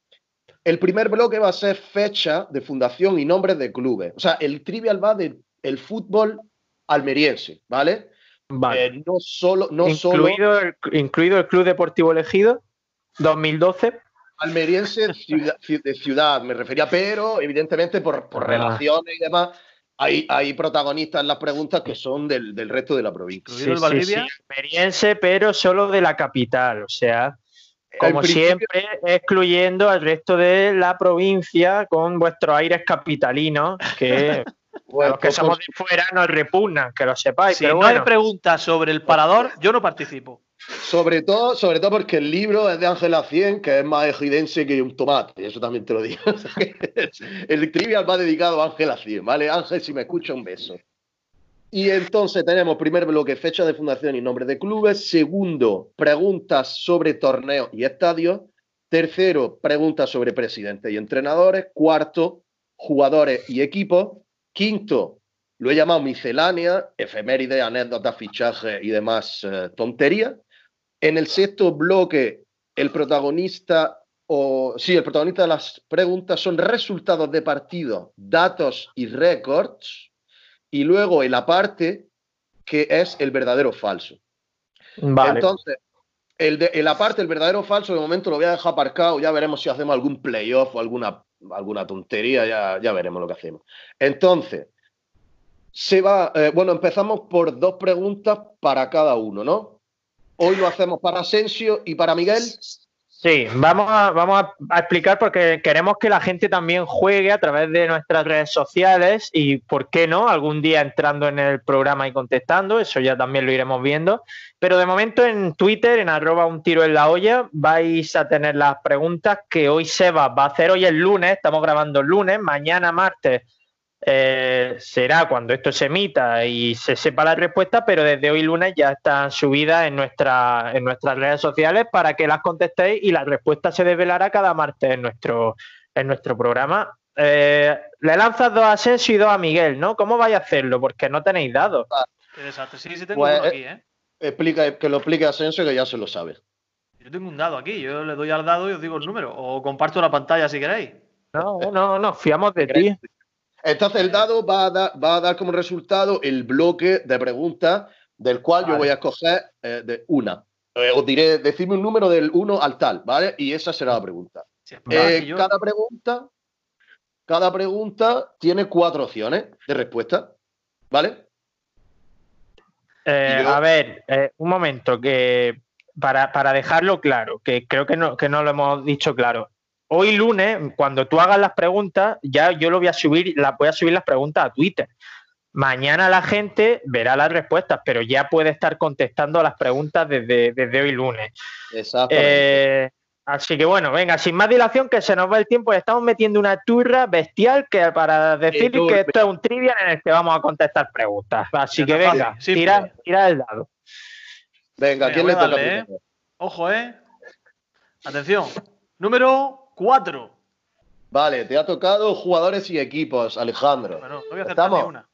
El primer bloque va a ser fecha de fundación y nombres de clubes. O sea, el trivial va del el fútbol almeriense, ¿vale? Vale. Eh, no solo, no incluido, solo... El, incluido el Club Deportivo Elegido, 2012. Almeriense de ciudad, me refería, pero evidentemente por, por ah. relaciones y demás, hay, protagonistas en las preguntas que son del, resto de la provincia. Sí, Experiencia, pero solo de la capital, o sea, como siempre, excluyendo al resto de la provincia con vuestros aires capitalinos, que los que somos de fuera nos repugnan, que lo sepáis. Si no hay preguntas sobre el parador, yo no participo. Sobre todo, sobre todo porque el libro es de Ángela 100, que es más ejidense que un tomate, eso también te lo digo. el trivial va dedicado a Ángela 100, ¿vale? Ángel, si me escucha, un beso. Y entonces tenemos primer bloque, fecha de fundación y nombre de clubes. Segundo, preguntas sobre torneos y estadios. Tercero, preguntas sobre presidentes y entrenadores. Cuarto, jugadores y equipos. Quinto, lo he llamado miscelánea, efemérides, anécdotas, fichajes y demás eh, tonterías. En el sexto bloque, el protagonista, o sí, el protagonista de las preguntas son resultados de partido, datos y récords. Y luego el aparte, que es el verdadero o falso. Entonces, el, de, el aparte, el verdadero o falso, de momento lo voy a dejar aparcado. Ya veremos si hacemos algún playoff o alguna, alguna tontería, ya, ya veremos lo que hacemos. Entonces, se va, eh, bueno, empezamos por dos preguntas para cada uno, ¿no? Hoy lo hacemos para Asensio y para Miguel. Sí, vamos a, explicar porque queremos que la gente también juegue a través de nuestras redes sociales y, ¿por qué no? Algún día entrando en el programa y contestando, eso ya también lo iremos viendo. Pero de momento en Twitter, en arroba un tiro en la olla, vais a tener las preguntas que hoy Seba va a hacer. Hoy es lunes, estamos grabando el lunes, mañana martes eh, será cuando esto se emita y se sepa la respuesta, pero desde hoy lunes ya están subidas en, nuestra, en nuestras redes sociales para que las contestéis y la respuesta se desvelará cada martes en nuestro, en nuestro programa. Eh, le lanzas dos a Asensio y dos a Miguel, ¿no? ¿Cómo vais a hacerlo? Porque no tenéis dados. Exacto, sí, sí tengo pues, uno aquí, ¿eh? Explica, que lo explique Asensio que ya se lo sabe. Yo tengo un dado aquí, yo le doy al dado y os digo el número. O comparto la pantalla si queréis. No, no, no, fiamos de ti. Entonces el dado va a, dar, como resultado el bloque de preguntas del cual yo voy a escoger eh, de una. Eh, os diré, decidme un número del 1 al tal, ¿vale? Y esa será la pregunta. Eh, cada pregunta, cada pregunta tiene cuatro opciones de respuesta, ¿vale? A ver, un momento, que para, para, dejarlo claro, que creo que no, que no lo hemos dicho claro hoy lunes, cuando tú hagas las preguntas, ya yo lo voy a subir, la, voy a subir las preguntas a Twitter. Mañana la gente verá las respuestas, pero ya puede estar contestando las preguntas desde, desde hoy lunes. Exactamente. Eh, así que bueno, venga, sin más dilación, que se nos va el tiempo. Estamos metiendo una turra bestial que para decir que esto es un trivial en el que vamos a contestar preguntas. Así que venga, tira, tira, el dado. Venga, ¿quién le toca? ¿eh? Ojo, ¿eh? Atención. Número Cuatro. Vale, te ha tocado jugadores y equipos, Alejandro. Bueno, no voy a ¿Estamos? Una.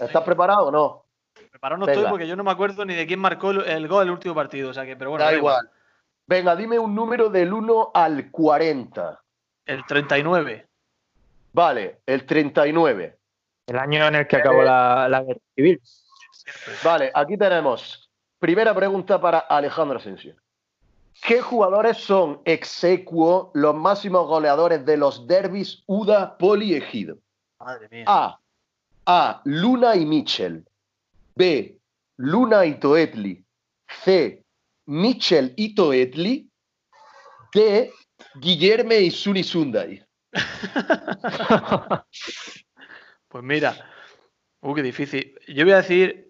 ¿Estás preparado o no? Preparado no estoy porque yo no me acuerdo ni de quién marcó el gol del último partido. O sea que, pero bueno. Da igual. Venga, dime un número del 1 al 40. El 39. Vale, el 39. El año en el que acabó la, la guerra civil. Vale, aquí tenemos. Primera pregunta para Alejandro Asensio. ¿Qué jugadores son exequo los máximos goleadores de los derbis UDA Poliegido? Madre mía. A. A. Luna y Mitchell. B. Luna y Toetli. C. Mitchell y Toetli. D. Guillerme y Suni Sundai. pues mira. Uh, qué difícil. Yo voy a decir.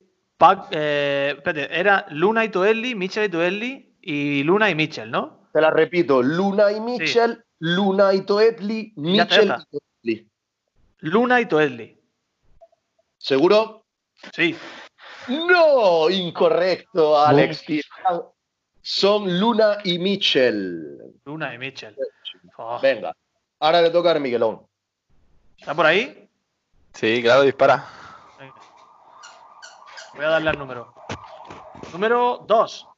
Eh, espérate, era Luna y Toetli, Mitchell y Toetli y Luna y Mitchell, ¿no? Te la repito, Luna y Mitchell, Luna y Toetli, Mitchell y Toetli. Luna y Toetli. ¿Seguro? Sí. No, incorrecto, Alex. Son Luna y Mitchell. Luna y Mitchell. Oh. Venga, ahora le toca a Miguelón. ¿Está por ahí? Sí, claro, dispara. Voy a darle al número. Número 2.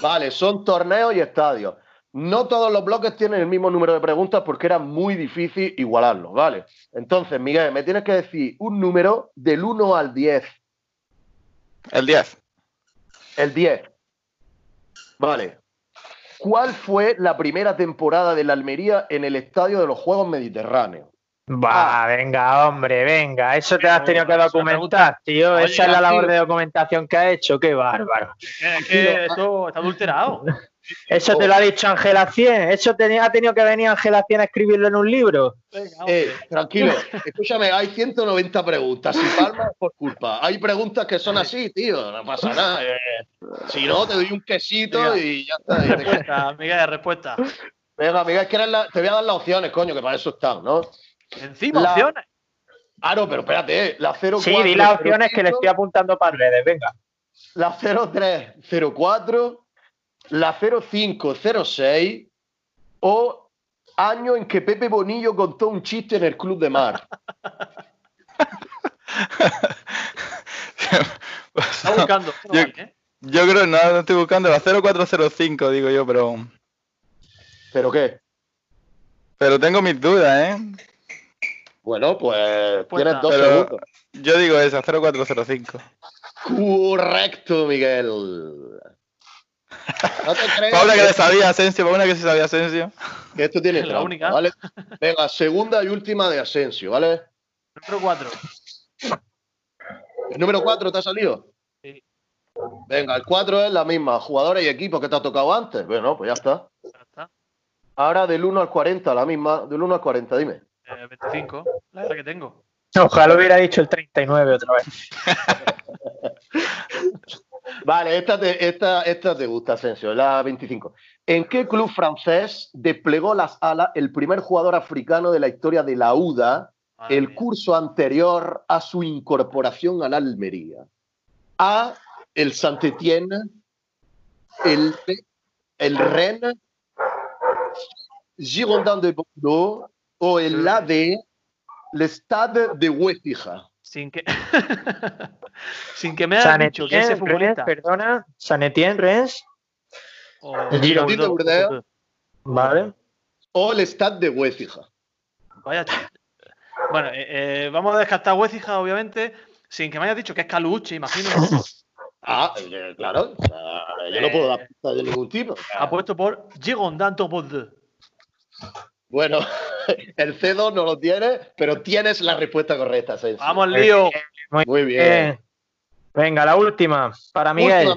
Vale, son torneos y estadios. No todos los bloques tienen el mismo número de preguntas porque era muy difícil igualarlos, ¿vale? Entonces, Miguel, me tienes que decir un número del 1 al 10. El 10. El 10. Vale. ¿Cuál fue la primera temporada de la Almería en el estadio de los Juegos Mediterráneos? Va, venga, hombre, venga. Eso te has tenido que documentar, tío. Esa es la labor de documentación que ha hecho. Qué bárbaro. Es que esto está adulterado. Eso te lo ha dicho Ángela 100. Eso ha tenido que venir Ángela 100 a escribirlo en un libro. Eh, tranquilo, escúchame, hay 190 preguntas. Si palmas por culpa. Hay preguntas que son así, tío. No pasa nada. Eh, si no, te doy un quesito y ya está. Respuesta, Miguel, respuesta. Venga, Miguel, que te voy a dar las opciones, coño, que para eso están, ¿no? Encima, opciones. Ah, no, pero espérate, eh, la 04. Sí, di las opciones que le estoy apuntando para redes, venga. La 0304, la 0506 o año en que Pepe Bonillo contó un chiste en el Club de Mar. Está buscando. Yo, ¿eh? yo creo, no, no estoy buscando la 0405, digo yo, pero. ¿Pero qué? Pero tengo mis dudas, ¿eh? Bueno, pues tienes dos segundos. Yo digo esa, 0405. Correcto, Miguel. No te crees. Paula que le sabía Asensio, Paula que se sabía Asensio. Que esto tiene la única. ¿vale? Venga, segunda y última de Asensio, ¿vale? Número 4. ¿El número 4 te ha salido? Sí. Venga, el 4 es la misma. Jugadores y equipos que te ha tocado antes. Bueno, pues ya está. Ahora del 1 al 40, la misma. Del 1 al 40, dime. 25, eh, la que tengo. Ojalá hubiera dicho el 39 otra vez. vale, esta te, esta, esta te gusta, Asensio, la 25. ¿En qué club francés desplegó las alas el primer jugador africano de la historia de la UDA el curso anterior a su incorporación a la Almería? A. El Saint-Étienne, el, el Rennes, Girondin de Bordeaux o el AD, el Stade de Huécija. Sin que, sin que me haya dicho que ese futbolista. perdona, San Etienne, Rennes. el Girondin de Bordeaux. Vale. O el Stade de Huécija. Vaya. Bueno, eh, eh, vamos a descartar Huécija, obviamente, sin que me hayas dicho que es Caluche, imagino. Ah, eh, claro. yo no puedo dar pista de ningún tipo. Apuesto por Girondin de Bordeaux. Bueno, el C2 no lo tiene, pero tienes la respuesta correcta, Vamos, lío. Muy, bien. Venga, la última, para Miguel.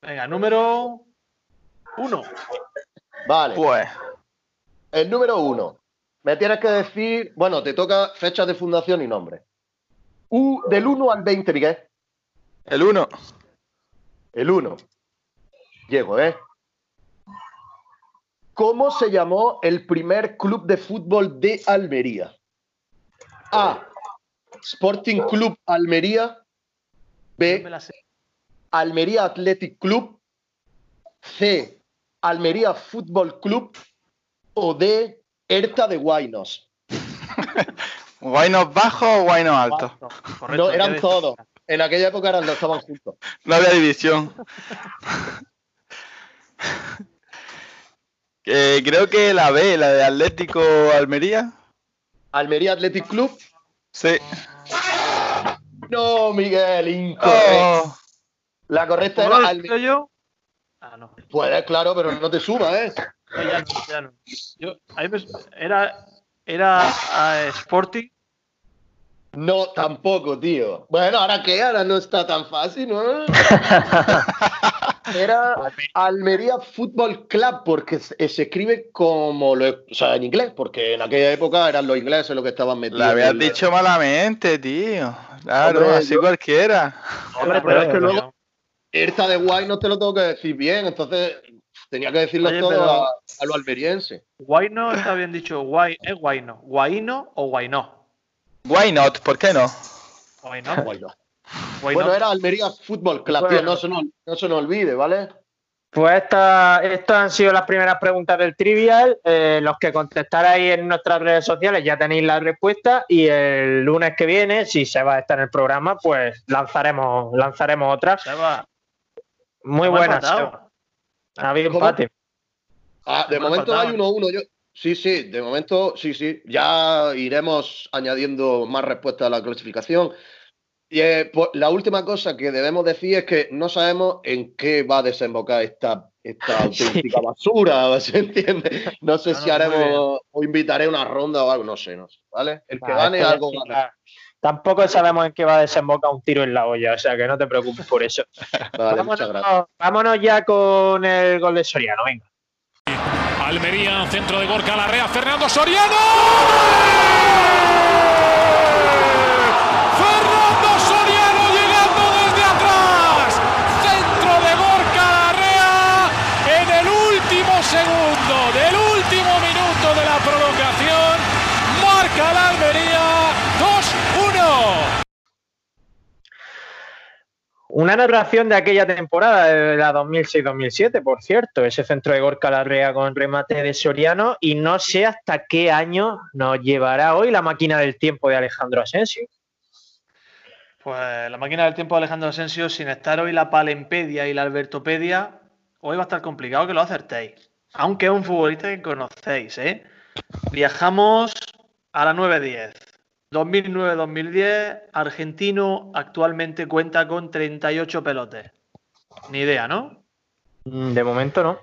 Venga, número uno. Vale. Pues. El número uno. Me tienes que decir, bueno, te toca fecha de fundación y nombre. U, del 1 al 20, Miguel. El 1. El 1. Llego, ¿eh? ¿Cómo se llamó el primer club de fútbol de Almería? A. Sporting Club Almería. B. Almería Athletic Club. C. Almería Fútbol Club. O D. Herta de Guainos. ¿Guainos bajo o Guainos alto? no, eran todos. En aquella época eran, estaban juntos. No había división. Eh, creo que la B, la de Atlético Almería. ¿Almería Athletic Club? Sí. No, Miguel, incorrecto. Oh. La correcta era Almería. yo? Ah, no. Puedes, claro, pero no te subas, ¿eh? ya no, ya no. Yo, ahí era, era uh, Sporting no, tampoco, tío. Bueno, ahora qué, ahora no está tan fácil, ¿no? Era Almería Football Club, porque se, escribe como lo, o sea, en inglés, porque en aquella época eran los ingleses los que estaban metidos. Lo habías dicho malamente, tío. Claro, así cualquiera. Hombre, pero es que luego esta de Guay no te lo tengo que decir bien, entonces tenía que decirlo todo a, los almerienses. Guay no está bien dicho, guay es guay no. Guayno o guayno. Why not? ¿Por qué no? Why not? bueno, era Almería Fútbol Club, no, se nos, no olvide, ¿vale? Pues estas han sido las primeras preguntas del trivial. Eh, los que contestarais en nuestras redes sociales ya tenéis la respuesta y el lunes que viene, si se va a estar en el programa, pues lanzaremos, lanzaremos otra. Muy buenas. Ha habido empate. Ah, de momento hay 1-1. Yo, Sí, sí, de momento sí, sí. Ya iremos añadiendo más respuestas a la clasificación. Y eh, pues, la última cosa que debemos decir es que no sabemos en qué va a desembocar esta, esta auténtica basura, ¿se entiende? No sé si haremos o invitaré una ronda o algo, no sé, no sé, ¿vale? El que gane algo gana. Tampoco sabemos en qué va a desembocar un tiro en la olla, o sea que no te preocupes por eso. Vale, vámonos ya con el gol de Soriano, venga. Almería, centro de Gorka Larrea, Fernando Soriano llegando desde atrás. Centro de Gorka Larrea en el último segundo del último minuto de la prolongación. Marca la Almería 2-1. Una narración de aquella temporada, de la 2006-2007, por cierto, ese centro de Gorka Larrea con remate de Soriano, y no sé hasta qué año nos llevará hoy la máquina del tiempo de Alejandro Asensio. Pues la máquina del tiempo de Alejandro Asensio, sin estar hoy la Palempedia y la Albertopedia, hoy va a estar complicado que lo acertéis. Aunque es un futbolista que conocéis, ¿eh? Viajamos a la 9-10. 2009-2010, argentino actualmente cuenta con 38 pelotes. Ni idea, ¿no? Mm, de momento no.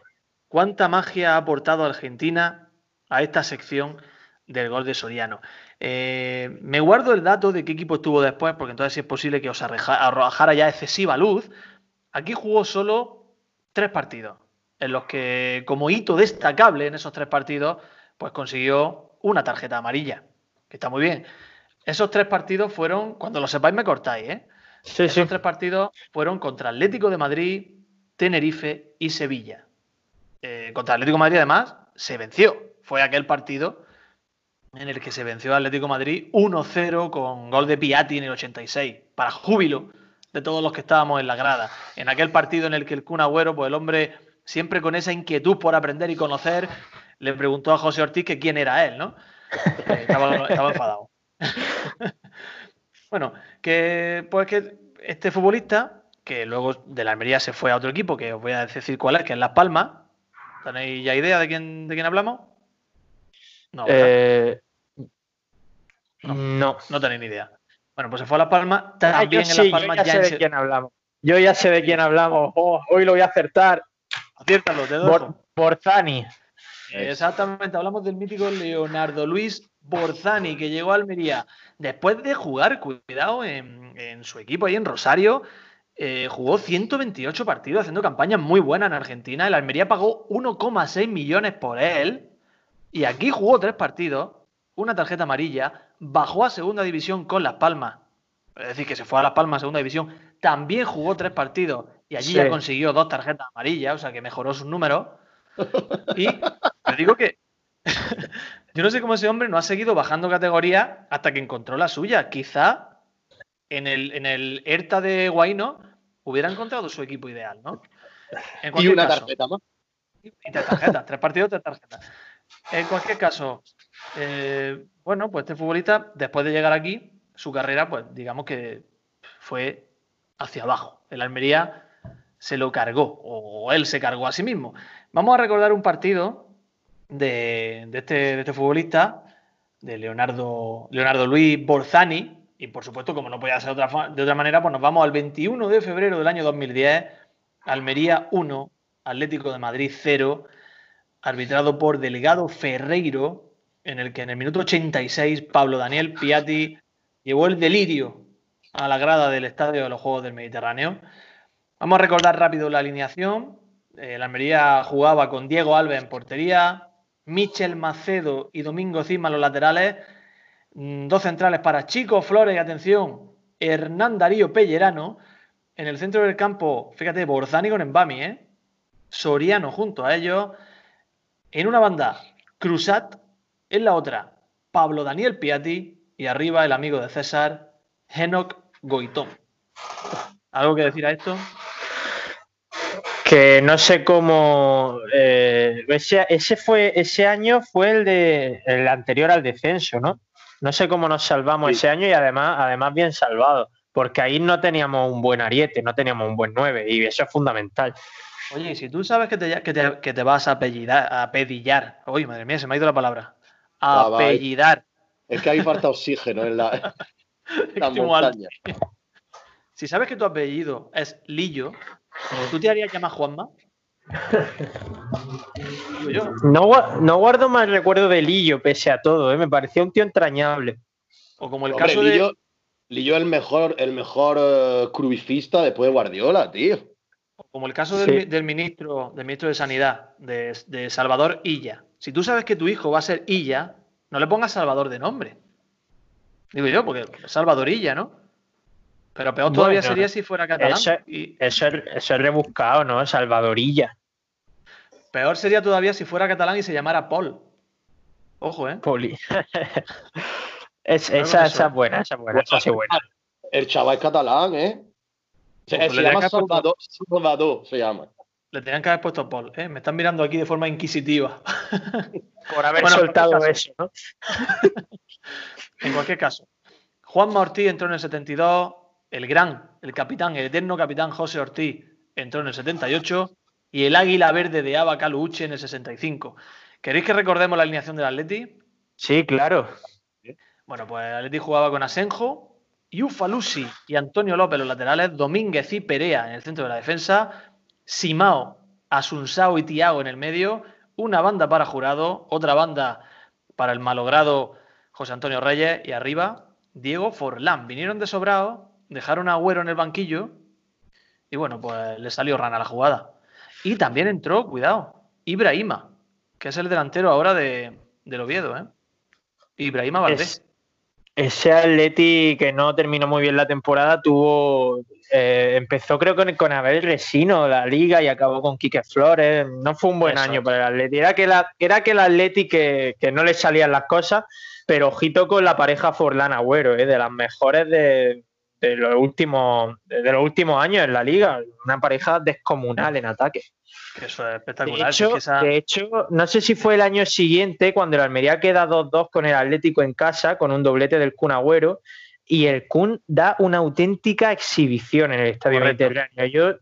¿Cuánta magia ha aportado Argentina a esta sección del gol de Soriano? Eh, me guardo el dato de qué equipo estuvo después, porque entonces sí es posible que os arrojara ya excesiva luz, aquí jugó solo tres partidos, en los que como hito destacable en esos tres partidos, pues consiguió una tarjeta amarilla, que está muy bien. Esos tres partidos fueron, cuando lo sepáis me cortáis, ¿eh? Sí, Esos tres partidos fueron contra Atlético de Madrid, Tenerife y Sevilla. Eh, contra Atlético de Madrid, además, se venció. Fue aquel partido en el que se venció Atlético de Madrid 1-0 con gol de Piatti en el 86, para júbilo de todos los que estábamos en la grada. En aquel partido en el que el Kun Agüero, pues el hombre, siempre con esa inquietud por aprender y conocer, le preguntó a José Ortiz que quién era él, ¿no? Eh, estaba, enfadado. bueno, que pues que este futbolista, que luego de la Almería se fue a otro equipo, que os voy a decir cuál es, que es Las Palmas. ¿Tenéis ya idea de quién, de quién hablamos? No, eh, no, no. tenéis ni idea. Bueno, pues se fue a Las Palmas. Ah, también en Las Palmas yo ya, sé de quién hablamos. Yo ya sé de quién hablamos. Oh, hoy lo voy a acertar. Aciértalo, te doy. Borzani. Exactamente, hablamos del mítico Leonardo Luis Borzani, que llegó a Almería después de jugar, cuidado, en, su equipo ahí en Rosario. Eh, jugó 128 partidos haciendo campañas muy buenas en Argentina. El Almería pagó 1,6 millones por él. Y aquí jugó tres partidos, una tarjeta amarilla, bajó a segunda división con Las Palmas. Es decir, que se fue a Las Palmas a segunda división. También jugó tres partidos y allí ya consiguió dos tarjetas amarillas, o sea que mejoró sus números. Y te digo que yo no sé cómo ese hombre no ha seguido bajando categoría hasta que encontró la suya. Quizá en el, en el ERTA de Guaino hubiera encontrado su equipo ideal, ¿no? y una tarjeta más. Y tres tarjetas, tres partidos, tres tarjetas. En cualquier caso, eh, bueno, pues este futbolista, después de llegar aquí, su carrera, pues digamos que fue hacia abajo. El Almería se lo cargó, o él se cargó a sí mismo. Vamos a recordar un partido de, este, este, futbolista, de Leonardo, Leonardo Luis Borzani, y por supuesto, como no podía ser de otra, de otra manera, pues nos vamos al 21 de febrero del año 2010, Almería 1, Atlético de Madrid 0, arbitrado por Delegado Ferreiro, en el que en el minuto 86 Pablo Daniel Piatti llevó el delirio a la grada del Estadio de los Juegos del Mediterráneo. Vamos a recordar rápido la alineación. Eh, la Almería jugaba con Diego Alves en portería, Michel Macedo y Domingo Cima los laterales, mm, dos centrales para Chico Flores y atención, Hernán Darío Pellerano. En el centro del campo, fíjate, Borzani con Embami, ¿eh? Soriano junto a ellos. En una banda, Cruzat. En la otra, Pablo Daniel Piatti. Y arriba, el amigo de César, Enoch Goitón. ¿Algo que decir a esto? Que no sé cómo eh, ese, fue ese año fue el de el anterior al descenso, ¿no? No sé cómo nos salvamos ese año y además además bien salvado, porque ahí no teníamos un buen ariete, no teníamos un buen 9 y eso es fundamental. Oye, si tú sabes que te, que te, vas a apellidar, a pedillar, uy, madre mía, se me ha ido la palabra, a ah, apellidar. Es que hay falta oxígeno en la, montaña. Si sabes que tu apellido es Lillo, ¿Tú te harías llamar Juanma? No, no, guardo más recuerdo de Lillo, pese a todo, ¿eh? me parecía un tío entrañable. O como el caso de. Lillo, es el mejor, el mejor uh, después de Guardiola, tío. Como el caso del, ministro, del ministro de Sanidad, de, Salvador Illa. Si tú sabes que tu hijo va a ser Illa, no le pongas Salvador de nombre. Digo yo, porque Salvador Illa, ¿no? Pero peor todavía sería si fuera catalán. Eso, y... eso, es rebuscado, ¿no? Salvadorilla. Peor sería todavía si fuera catalán y se llamara Paul. Ojo, ¿eh? Poli. esa, es buena, esa es buena, esa sí buena. El chaval es catalán, ¿eh? Se, pues llama Salvador, Salvador, se llama. Le tenían que haber puesto Paul, ¿eh? Me están mirando aquí de forma inquisitiva. Por haber soltado eso, ¿no? en cualquier caso. Juan Martí entró en el 72, el gran, el capitán, el eterno capitán José Ortiz entró en el 78 y el águila verde de Aba Caluche en el 65. ¿Queréis que recordemos la alineación del Atleti? Sí, claro. Bueno, pues el Atleti jugaba con Asenjo, Yufalusi y Antonio López los laterales, Domínguez y Perea en el centro de la defensa, Simao, Asunsao y Tiago en el medio, una banda para Jurado, otra banda para el malogrado José Antonio Reyes y arriba Diego Forlán. Vinieron de sobrado dejaron a Agüero en el banquillo y bueno, pues le salió rana la jugada. Y también entró, cuidado, Ibrahima, que es el delantero ahora de, del Oviedo, ¿eh? Ibrahima Valdés. ese Atleti que no terminó muy bien la temporada tuvo. Eh, empezó creo con, con Abel Resino la liga y acabó con Quique Flores. No fue un buen año para el Atleti. Era que, la, era que el Atleti que, que no le salían las cosas, pero ojito con la pareja Forlán Agüero, ¿eh? de las mejores de, de los últimos, de los últimos años en la liga. Una pareja descomunal en ataque. Eso es espectacular. De hecho, no sé si fue el año siguiente cuando el Almería queda 2-2 con el Atlético en casa, con un doblete del Kun Agüero, y el Kun da una auténtica exhibición en el Estadio Mediterráneo. Yo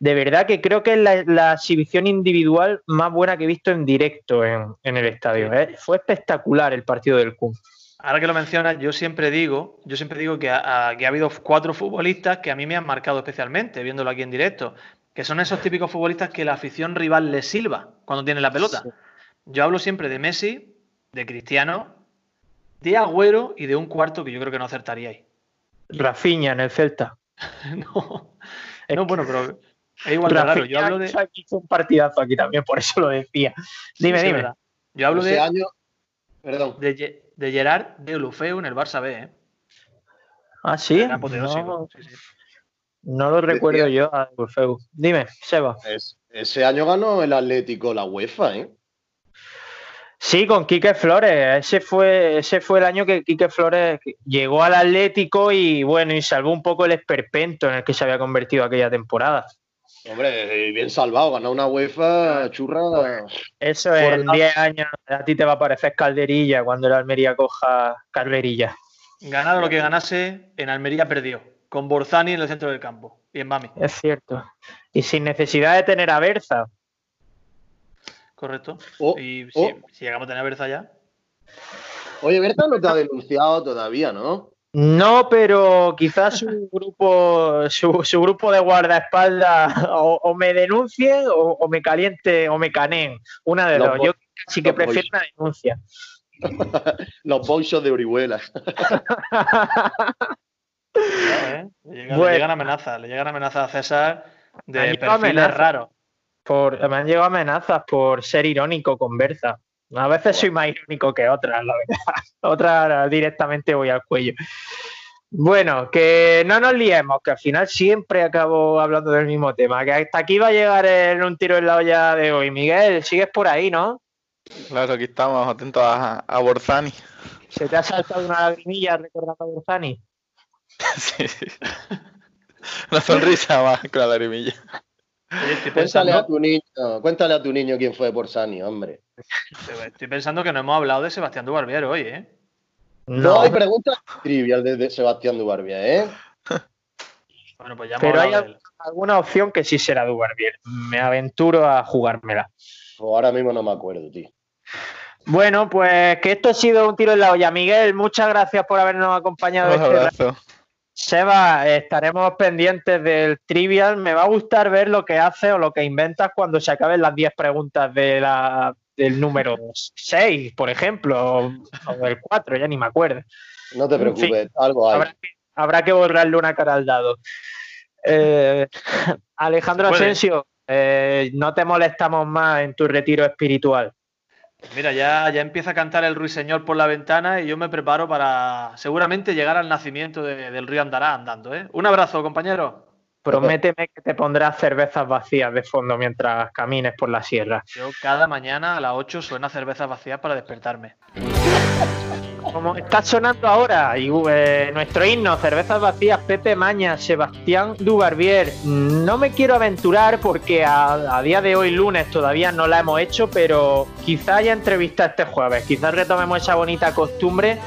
de verdad que creo que es la, exhibición individual más buena que he visto en directo en, el estadio. ¿eh? Fue espectacular el partido del Kun. Ahora que lo mencionas, yo siempre digo, yo siempre digo que ha, que ha habido cuatro futbolistas que a mí me han marcado especialmente, viéndolo aquí en directo, que son esos típicos futbolistas que la afición rival les silba cuando tiene la pelota. Yo hablo siempre de Messi, de Cristiano, de Agüero y de un cuarto que yo creo que no acertaríais. Rafinha en el Celta. no, no bueno, pero es igual de raro. Yo hablo de. Hizo un partidazo aquí también, por eso lo decía. Dime, dime. Yo hablo de. Año... Perdón. De, de Gerard de Olufeu en el Barça B. ¿eh? Ah, sí. No, lo recuerdo yo a Olufeu. Dime, Seba. ese año ganó el Atlético la UEFA, ¿eh? Sí, con Quique Flores. Ese fue, ese fue el año que Quique Flores llegó al Atlético y bueno, y salvó un poco el esperpento en el que se había convertido aquella temporada. Hombre, bien salvado, ganó una UEFA churra. Eso en 10 años a ti te va a parecer calderilla cuando el Almería coja calderilla. Ganado lo que ganase, en Almería perdió, con Borzani en el centro del campo y en Mami. Es cierto. Y sin necesidad de tener a Berza. Correcto. Oh, y si, oh. si, llegamos a tener a Berza ya. Oye, Berza no te ha denunciado todavía, ¿no? No, pero quizás su grupo, su, grupo de guardaespaldas o, me denuncie o, me caliente o me caneen. Una de dos. Yo sí que prefiero una denuncia. Los bolsos de Orihuela. ¿eh? le, llegan, amenazas, le llegan amenazas a César de perfiles raros. Por, me han llegado amenazas por ser irónico con Berza. A veces soy más irónico que otras, la verdad. Otras directamente voy al cuello. Bueno, que no nos liemos, que al final siempre acabo hablando del mismo tema. Que hasta aquí va a llegar en un tiro en la olla de hoy. Miguel, sigues por ahí, ¿no? Claro, aquí estamos atentos a, a Borzani. ¿Se te ha saltado una lagrimilla recordando a Borzani? sí, sí. Una sonrisa más con la lagrimilla. Cuéntale a tu niño, cuéntale a tu niño quién fue por Sani, hombre. Estoy pensando que no hemos hablado de Sebastián Dubarbier hoy, ¿eh? No, hay preguntas trivial de, Sebastián Dubarbier, ¿eh? Bueno, pues ya Pero hay alguna opción que sí será Dubarbier. Me aventuro a jugármela. Pues ahora mismo no me acuerdo, tío. Bueno, pues que esto ha sido un tiro en la olla. Miguel, muchas gracias por habernos acompañado. Un este abrazo. Seba, estaremos pendientes del trivial. Me va a gustar ver lo que haces o lo que inventas cuando se acaben las 10 preguntas de la, del número 6, por ejemplo, o, del 4, ya ni me acuerdo. No te preocupes, algo hay. Habrá que, borrarle una cara al dado. Eh, Alejandro Asensio, eh, no te molestamos más en tu retiro espiritual. Mira, ya, ya empieza a cantar el ruiseñor por la ventana y yo me preparo para seguramente llegar al nacimiento del río Andará andando. ¿eh? Un abrazo, compañero. Prométeme que te pondrás cervezas vacías de fondo mientras camines por la sierra. Yo cada mañana a las 8 suena cervezas vacías para despertarme. Como está sonando ahora, y, eh, nuestro himno, cervezas vacías, Pepe Maña, Sebastián Dubarbier. No me quiero aventurar porque a, día de hoy, lunes, todavía no la hemos hecho, pero quizá haya entrevista este jueves. Quizás retomemos esa bonita costumbre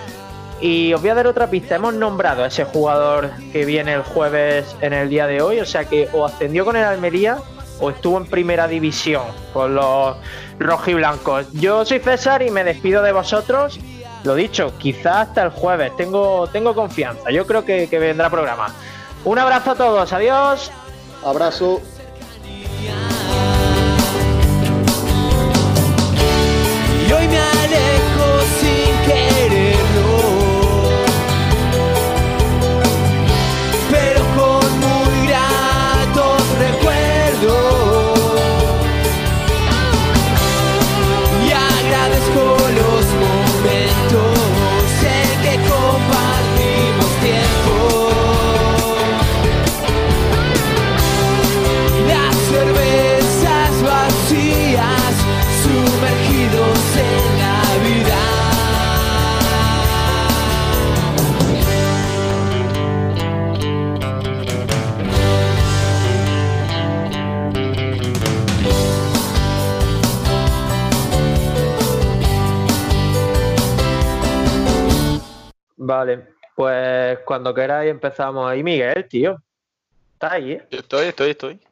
y os voy a dar otra pista. Hemos nombrado a ese jugador que viene el jueves en el día de hoy. O sea que o ascendió con el Almería o estuvo en primera división con los rojiblancos. Yo soy César y me despido de vosotros. Lo dicho, quizás hasta el jueves. Tengo, tengo confianza. Yo creo que, que vendrá programa. Un abrazo a todos. Adiós. Abrazo. Vale, pues cuando queráis empezamos ahí. Miguel, tío. ¿Estás ahí? Estoy, estoy, estoy.